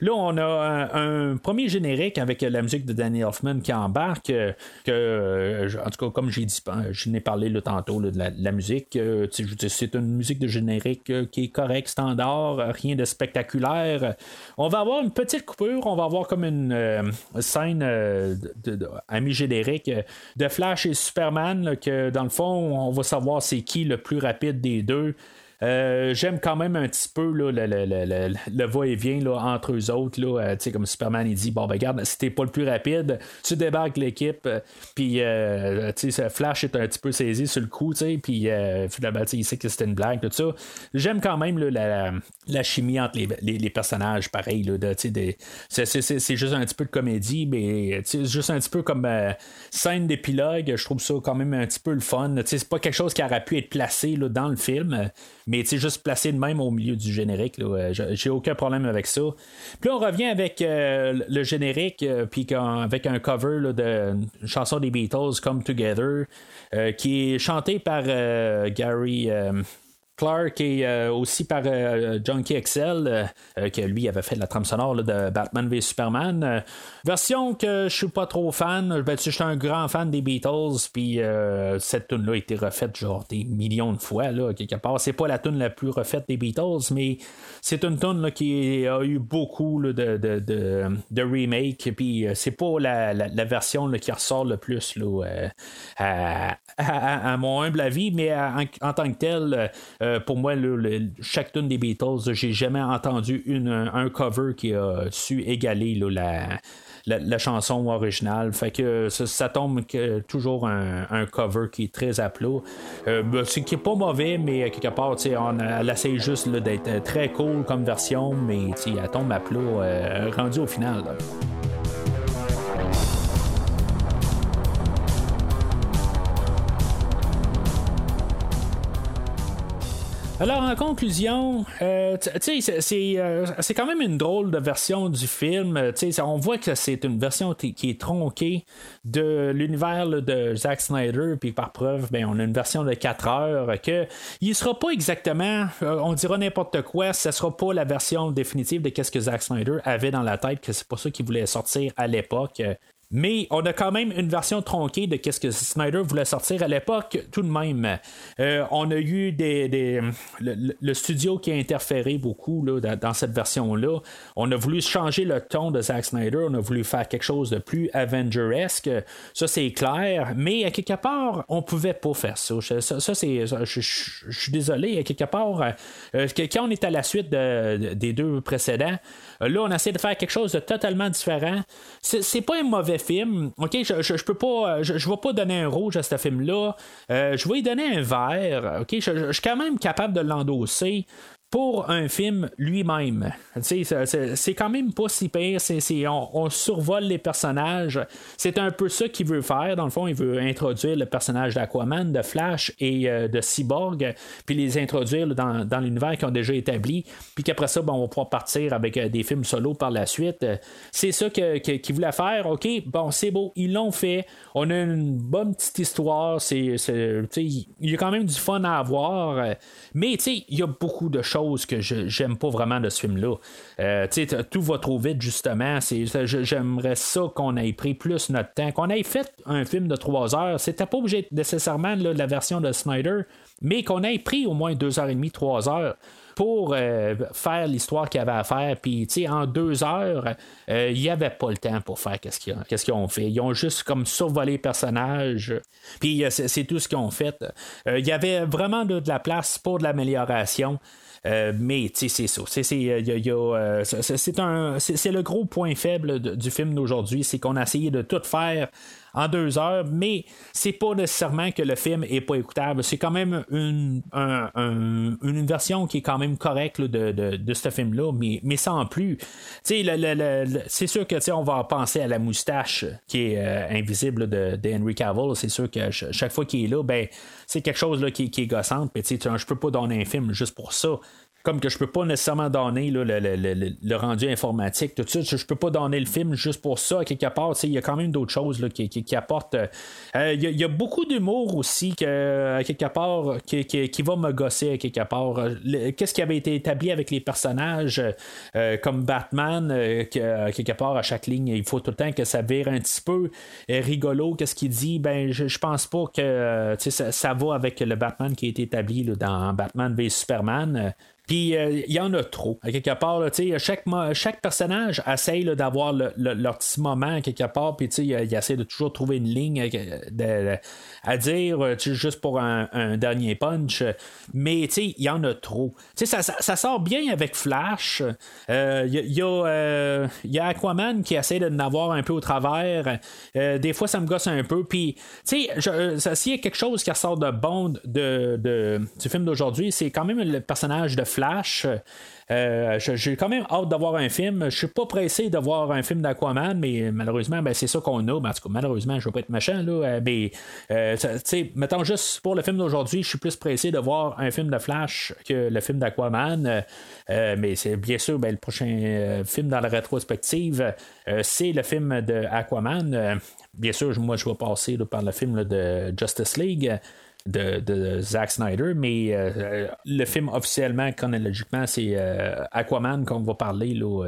Là, on a un, premier générique avec la musique de Danny Elfman qui embarque. Euh, que, euh, en tout cas, comme j'ai dit, je n'ai parlé le tantôt de, la, musique. c'est une musique de générique qui est correcte, standard, rien de spectaculaire. On va avoir une petite coupure, on va avoir comme une scène de, à mi-générique de Flash et Superman, que dans le fond, on va savoir c'est qui le plus rapide des deux. Euh, j'aime quand même un petit peu le, le, va-et-vient entre eux autres. Là, euh, comme Superman, il dit Bon, ben, regarde, si t'es pas le plus rapide, tu débarques l'équipe. Euh, puis, Flash est un petit peu saisi sur le coup. Puis, finalement, il sait que c'était une blague. Tout ça. J'aime quand même la, la, chimie entre les, personnages, pareil. Là, c'est, juste un petit peu de comédie, mais c'est juste un petit peu comme scène d'épilogue. Je trouve ça quand même un petit peu le fun. C'est pas quelque chose qui aurait pu être placé là, dans le film. Mais tu juste placé de même au milieu du générique, là, j'ai aucun problème avec ça. Puis là, on revient avec euh, le générique, euh, puis avec un cover de chanson des Beatles, Come Together, euh, qui est chanté par Gary. Clark et euh, aussi par euh, Junkie Excel, euh, qui lui avait fait la trame sonore de Batman v Superman. version que je suis pas trop fan. Je suis un grand fan des Beatles, puis cette tune là a été refaite genre des millions de fois, là, quelque part. C'est pas la tune la plus refaite des Beatles, mais c'est une tune qui a eu beaucoup de, de, de, remake, puis c'est pas la, la, version qui ressort le plus là, à, mon humble avis, mais en, tant que tel, euh, pour moi, chaque tune des Beatles, j'ai jamais entendu une, un cover qui a su égaler la, la, chanson originale. Fait que ça, tombe toujours un, cover qui est très à plat. Euh, ben, c'est qui est pas mauvais, mais quelque part, on, elle essaie juste d'être très cool comme version, mais elle tombe à plat euh, rendu au final. Alors, en conclusion, euh, euh, c'est quand même une drôle de version du film. Euh, on voit que c'est une version qui est tronquée de l'univers de Zack Snyder, puis par preuve, ben, on a une version de 4 heures que il sera pas exactement, on dira n'importe quoi, ce sera pas la version définitive de qu'est-ce que Zack Snyder avait dans la tête, que c'est pas ça qu'il voulait sortir à l'époque. Mais on a quand même une version tronquée de ce que Snyder voulait sortir à l'époque, tout de même. Euh, on a eu des, le, studio qui a interféré beaucoup là, dans, cette version-là. On a voulu changer le ton de Zack Snyder, on a voulu faire quelque chose de plus Avenger-esque. Ça, c'est clair. Mais à quelque part, on pouvait pas faire ça. Ça, c'est. Je, suis désolé, à quelque part, euh, quand on est à la suite des deux précédents, là, on essaie de faire quelque chose de totalement différent. C'est pas un mauvais film. OK, je, je, peux pas. Je, je vais pas donner un rouge à ce film-là. Euh, je vais lui donner un vert. OK, je, je, suis quand même capable de l'endosser pour un film lui-même. C'est quand même pas si pire. on, survole les personnages. C'est un peu ça qu'il veut faire. Dans le fond, il veut introduire le personnage d'Aquaman, de Flash et euh, de Cyborg, puis les introduire dans, dans l'univers qui ont déjà établi, puis qu'après ça, on va pouvoir partir avec euh, des films solo par la suite. C'est ça qu'il que, voulait faire. OK, bon, c'est beau. Ils l'ont fait. On a une bonne petite histoire. Il y a quand même du fun à avoir. Mais il y a beaucoup de choses que j'aime pas vraiment de ce film-là. Euh, tout va trop vite, justement. J'aimerais ça qu'on ait pris plus notre temps, qu'on ait fait un film de trois heures. C'était pas obligé nécessairement de la version de Snyder, mais qu'on ait pris au moins deux heures et demie, trois heures pour euh, faire l'histoire qu'il y avait à faire. Puis, en deux heures, euh, il n'y avait pas le temps pour faire qu'est-ce qu'ils, ont fait. Ils ont juste comme survolé les personnages. Puis, c'est, tout ce qu'ils ont fait. Il y avait vraiment de la place pour de l'amélioration. Euh, mais c'est ça. C'est le gros point faible du film d'aujourd'hui, c'est qu'on a essayé de tout faire en deux heures, mais c'est pas nécessairement que le film est pas écoutable. C'est quand même une, une version qui est quand même correcte de, ce film-là, mais, mais sans plus. c'est sûr que on va penser à la moustache qui est euh, invisible de, Henry Cavill. C'est sûr que chaque fois qu'il est là, ben, c'est quelque chose là, qui, est gossante. Je peux pas donner un film juste pour ça comme que je peux pas nécessairement donner le, rendu informatique, tout ça. Je peux pas donner le film juste pour ça, quelque part. Il y a quand même d'autres choses qui, qui, apportent. Euh, il y, a beaucoup d'humour aussi, que, quelque part, qui, qui, va me gosser, quelque part. Qu'est-ce qui avait été établi avec les personnages, euh, comme Batman, euh, quelque part, à chaque ligne, il faut tout le temps que ça vire un petit peu rigolo. Qu'est-ce qu'il dit? Ben, je, je pense pas que ça, ça, va avec le Batman qui a été établi dans Batman v Superman. Puis euh, il y en a trop. À quelque part, chaque, chaque personnage essaye d'avoir leur petit moment quelque part, puis il, il essaie de toujours trouver une ligne euh, à dire euh, juste pour un, dernier punch. Mais il y en a trop. Ça, ça, sort bien avec Flash. Il y, a, Aquaman qui essaie de n'avoir un peu au travers. des fois, ça me gosse un peu. Puis, s'il y a quelque chose qui ressort de bon de, du film d'aujourd'hui, c'est quand même le personnage de Flash Flash. Euh, j'ai quand même hâte d'avoir un film. Je suis pas pressé de voir un film d'Aquaman, mais malheureusement, ben, c'est ça qu'on a. Ben, malheureusement, je vais pas être machin. Euh, mais, euh, mettons juste pour le film d'aujourd'hui, je suis plus pressé de voir un film de Flash que le film d'Aquaman. mais c'est bien sûr, ben, le prochain film dans la rétrospective, c'est le film de Aquaman. bien sûr, moi, je vais passer par le film de Justice League de, Zack Snyder, mais euh, le film officiellement, chronologiquement, c'est euh, Aquaman qu'on va parler là,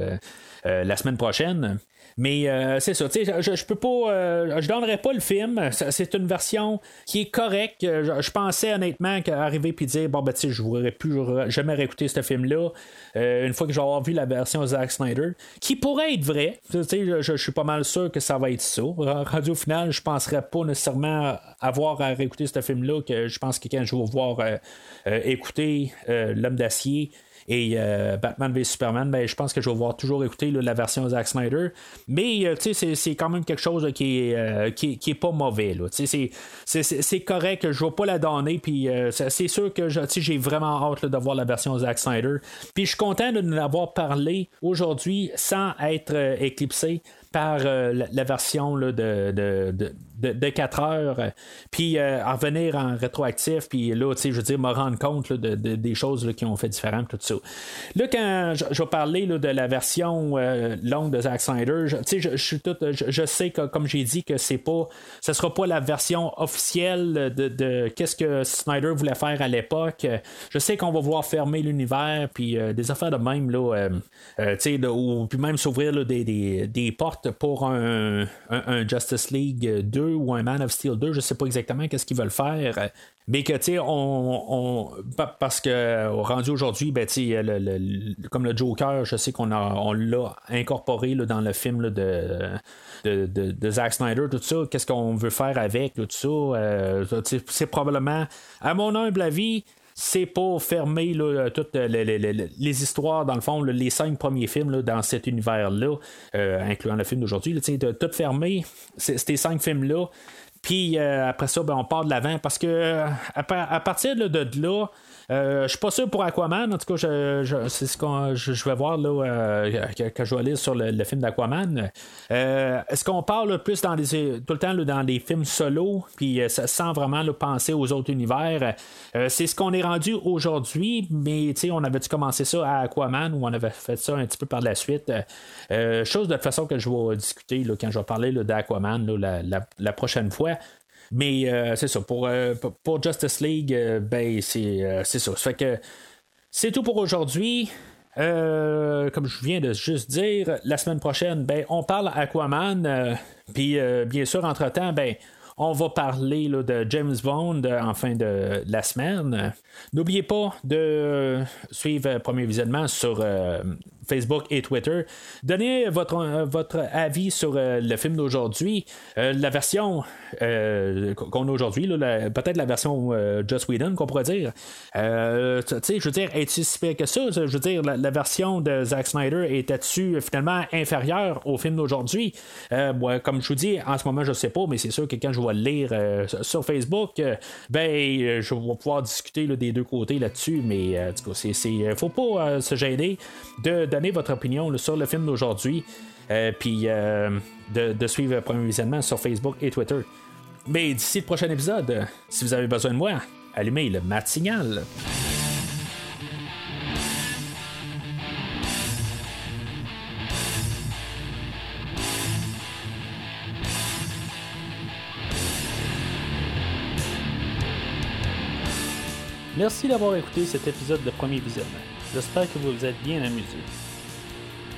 euh, la semaine prochaine. Mais euh, c'est ça, tu sais, je, je, peux pas. Euh, je donnerais pas le film. C'est une version qui est correcte. Je, pensais honnêtement qu'arriver puis dire bon ben tu sais, je voudrais plus jamais réécouter ce film-là. Euh, une fois que j'aurai vu la version Zack Snyder, qui pourrait être vrai. Tu sais, je, je, suis pas mal sûr que ça va être ça. Radio final, je penserais pas nécessairement avoir à réécouter ce film-là. Que je pense que quand je vais voir écouter L'homme d'acier et euh, Batman v Superman, ben, je pense que je vais voir toujours écouter la version Zack Snyder. Mais euh, c'est quand même quelque chose qui, est, euh, qui, est pas mauvais. C'est correct, je ne vais pas la donner. Puis c'est sûr que j'ai vraiment hâte de voir la version Zack Snyder. Puis je suis content de nous avoir parlé aujourd'hui sans être éclipsé par la, version de, 4 heures, euh, puis euh, revenir en rétroactif, puis là, tu sais, je veux dire, me rendre compte de, des choses qui ont fait différentes, tout ça. Là, quand je, vais parler de la version euh, longue de Zack Snyder, tu sais, je, je, sais que, comme j'ai dit, que c'est pas, sera pas la version officielle de, qu'est-ce que Snyder voulait faire à l'époque. Je sais qu'on va vouloir fermer l'univers, puis des affaires de même, là, tu sais, ou puis même s'ouvrir des, des, des, portes porte pour un, Justice League 2 ou un Man of Steel 2. Je sais pas exactement qu'est-ce qu'ils veulent faire. Mais que, tu sais, on, Parce que, rendu aujourd'hui, ben, comme le Joker, je sais qu'on on l'a incorporé dans le film de, de, Zack Snyder, tout ça. Qu'est-ce qu'on veut faire avec, tout ça? Euh, c'est probablement, à mon humble avis, c'est pour fermer toutes les, histoires, dans le fond, les cinq premiers films dans cet univers-là, euh, incluant le film d'aujourd'hui, de tout fermer ces cinq films-là. Puis euh, après ça, ben, on part de l'avant parce que à, partir de là, euh, je suis pas sûr pour Aquaman. En tout cas, je, c'est ce que je, vais voir là, euh, quand je vais lire sur le, film d'Aquaman. Euh, est-ce qu'on parle plus dans les, tout le temps dans des films solo, puis sans vraiment penser aux autres univers? c'est ce qu'on est rendu aujourd'hui, mais on avait dû commencer ça à Aquaman ou on avait fait ça un petit peu par la suite? chose de façon que je vais discuter quand je vais parler d'Aquaman la, prochaine fois. Mais euh, c'est ça. Pour, euh, pour Justice League, euh, ben, c'est, ça. C'est tout pour aujourd'hui. comme je viens de juste dire, la semaine prochaine, ben, on parle Aquaman. Puis, bien sûr, entre-temps, ben, on va parler de James Bond en fin de la semaine. N'oubliez pas de suivre Premier Visionnement sur Facebook et Twitter. Donnez votre, euh, votre avis sur euh, le film d'aujourd'hui. Euh, la version qu'on a aujourd'hui, peut-être la version Just Whedon qu'on pourrait dire. tu sais, je veux dire, est-il si que ça? Je veux dire, la, version de Zack Snyder était-tu finalement inférieure au film d'aujourd'hui? comme je vous dis, en ce moment, je sais pas, mais c'est sûr que quand je vais le lire sur Facebook, ben, je vais pouvoir discuter des deux côtés là-dessus, mais en tout cas, c'est, faut pas se gêner de donner votre opinion sur le film d'aujourd'hui. Euh, puis euh, de, suivre le premier visionnement sur Facebook et Twitter. Mais d'ici le prochain épisode, si vous avez besoin de moi, allumez le mat signal. Merci d'avoir écouté cet épisode de Premier Visionnement. J'espère que vous vous êtes bien amusés.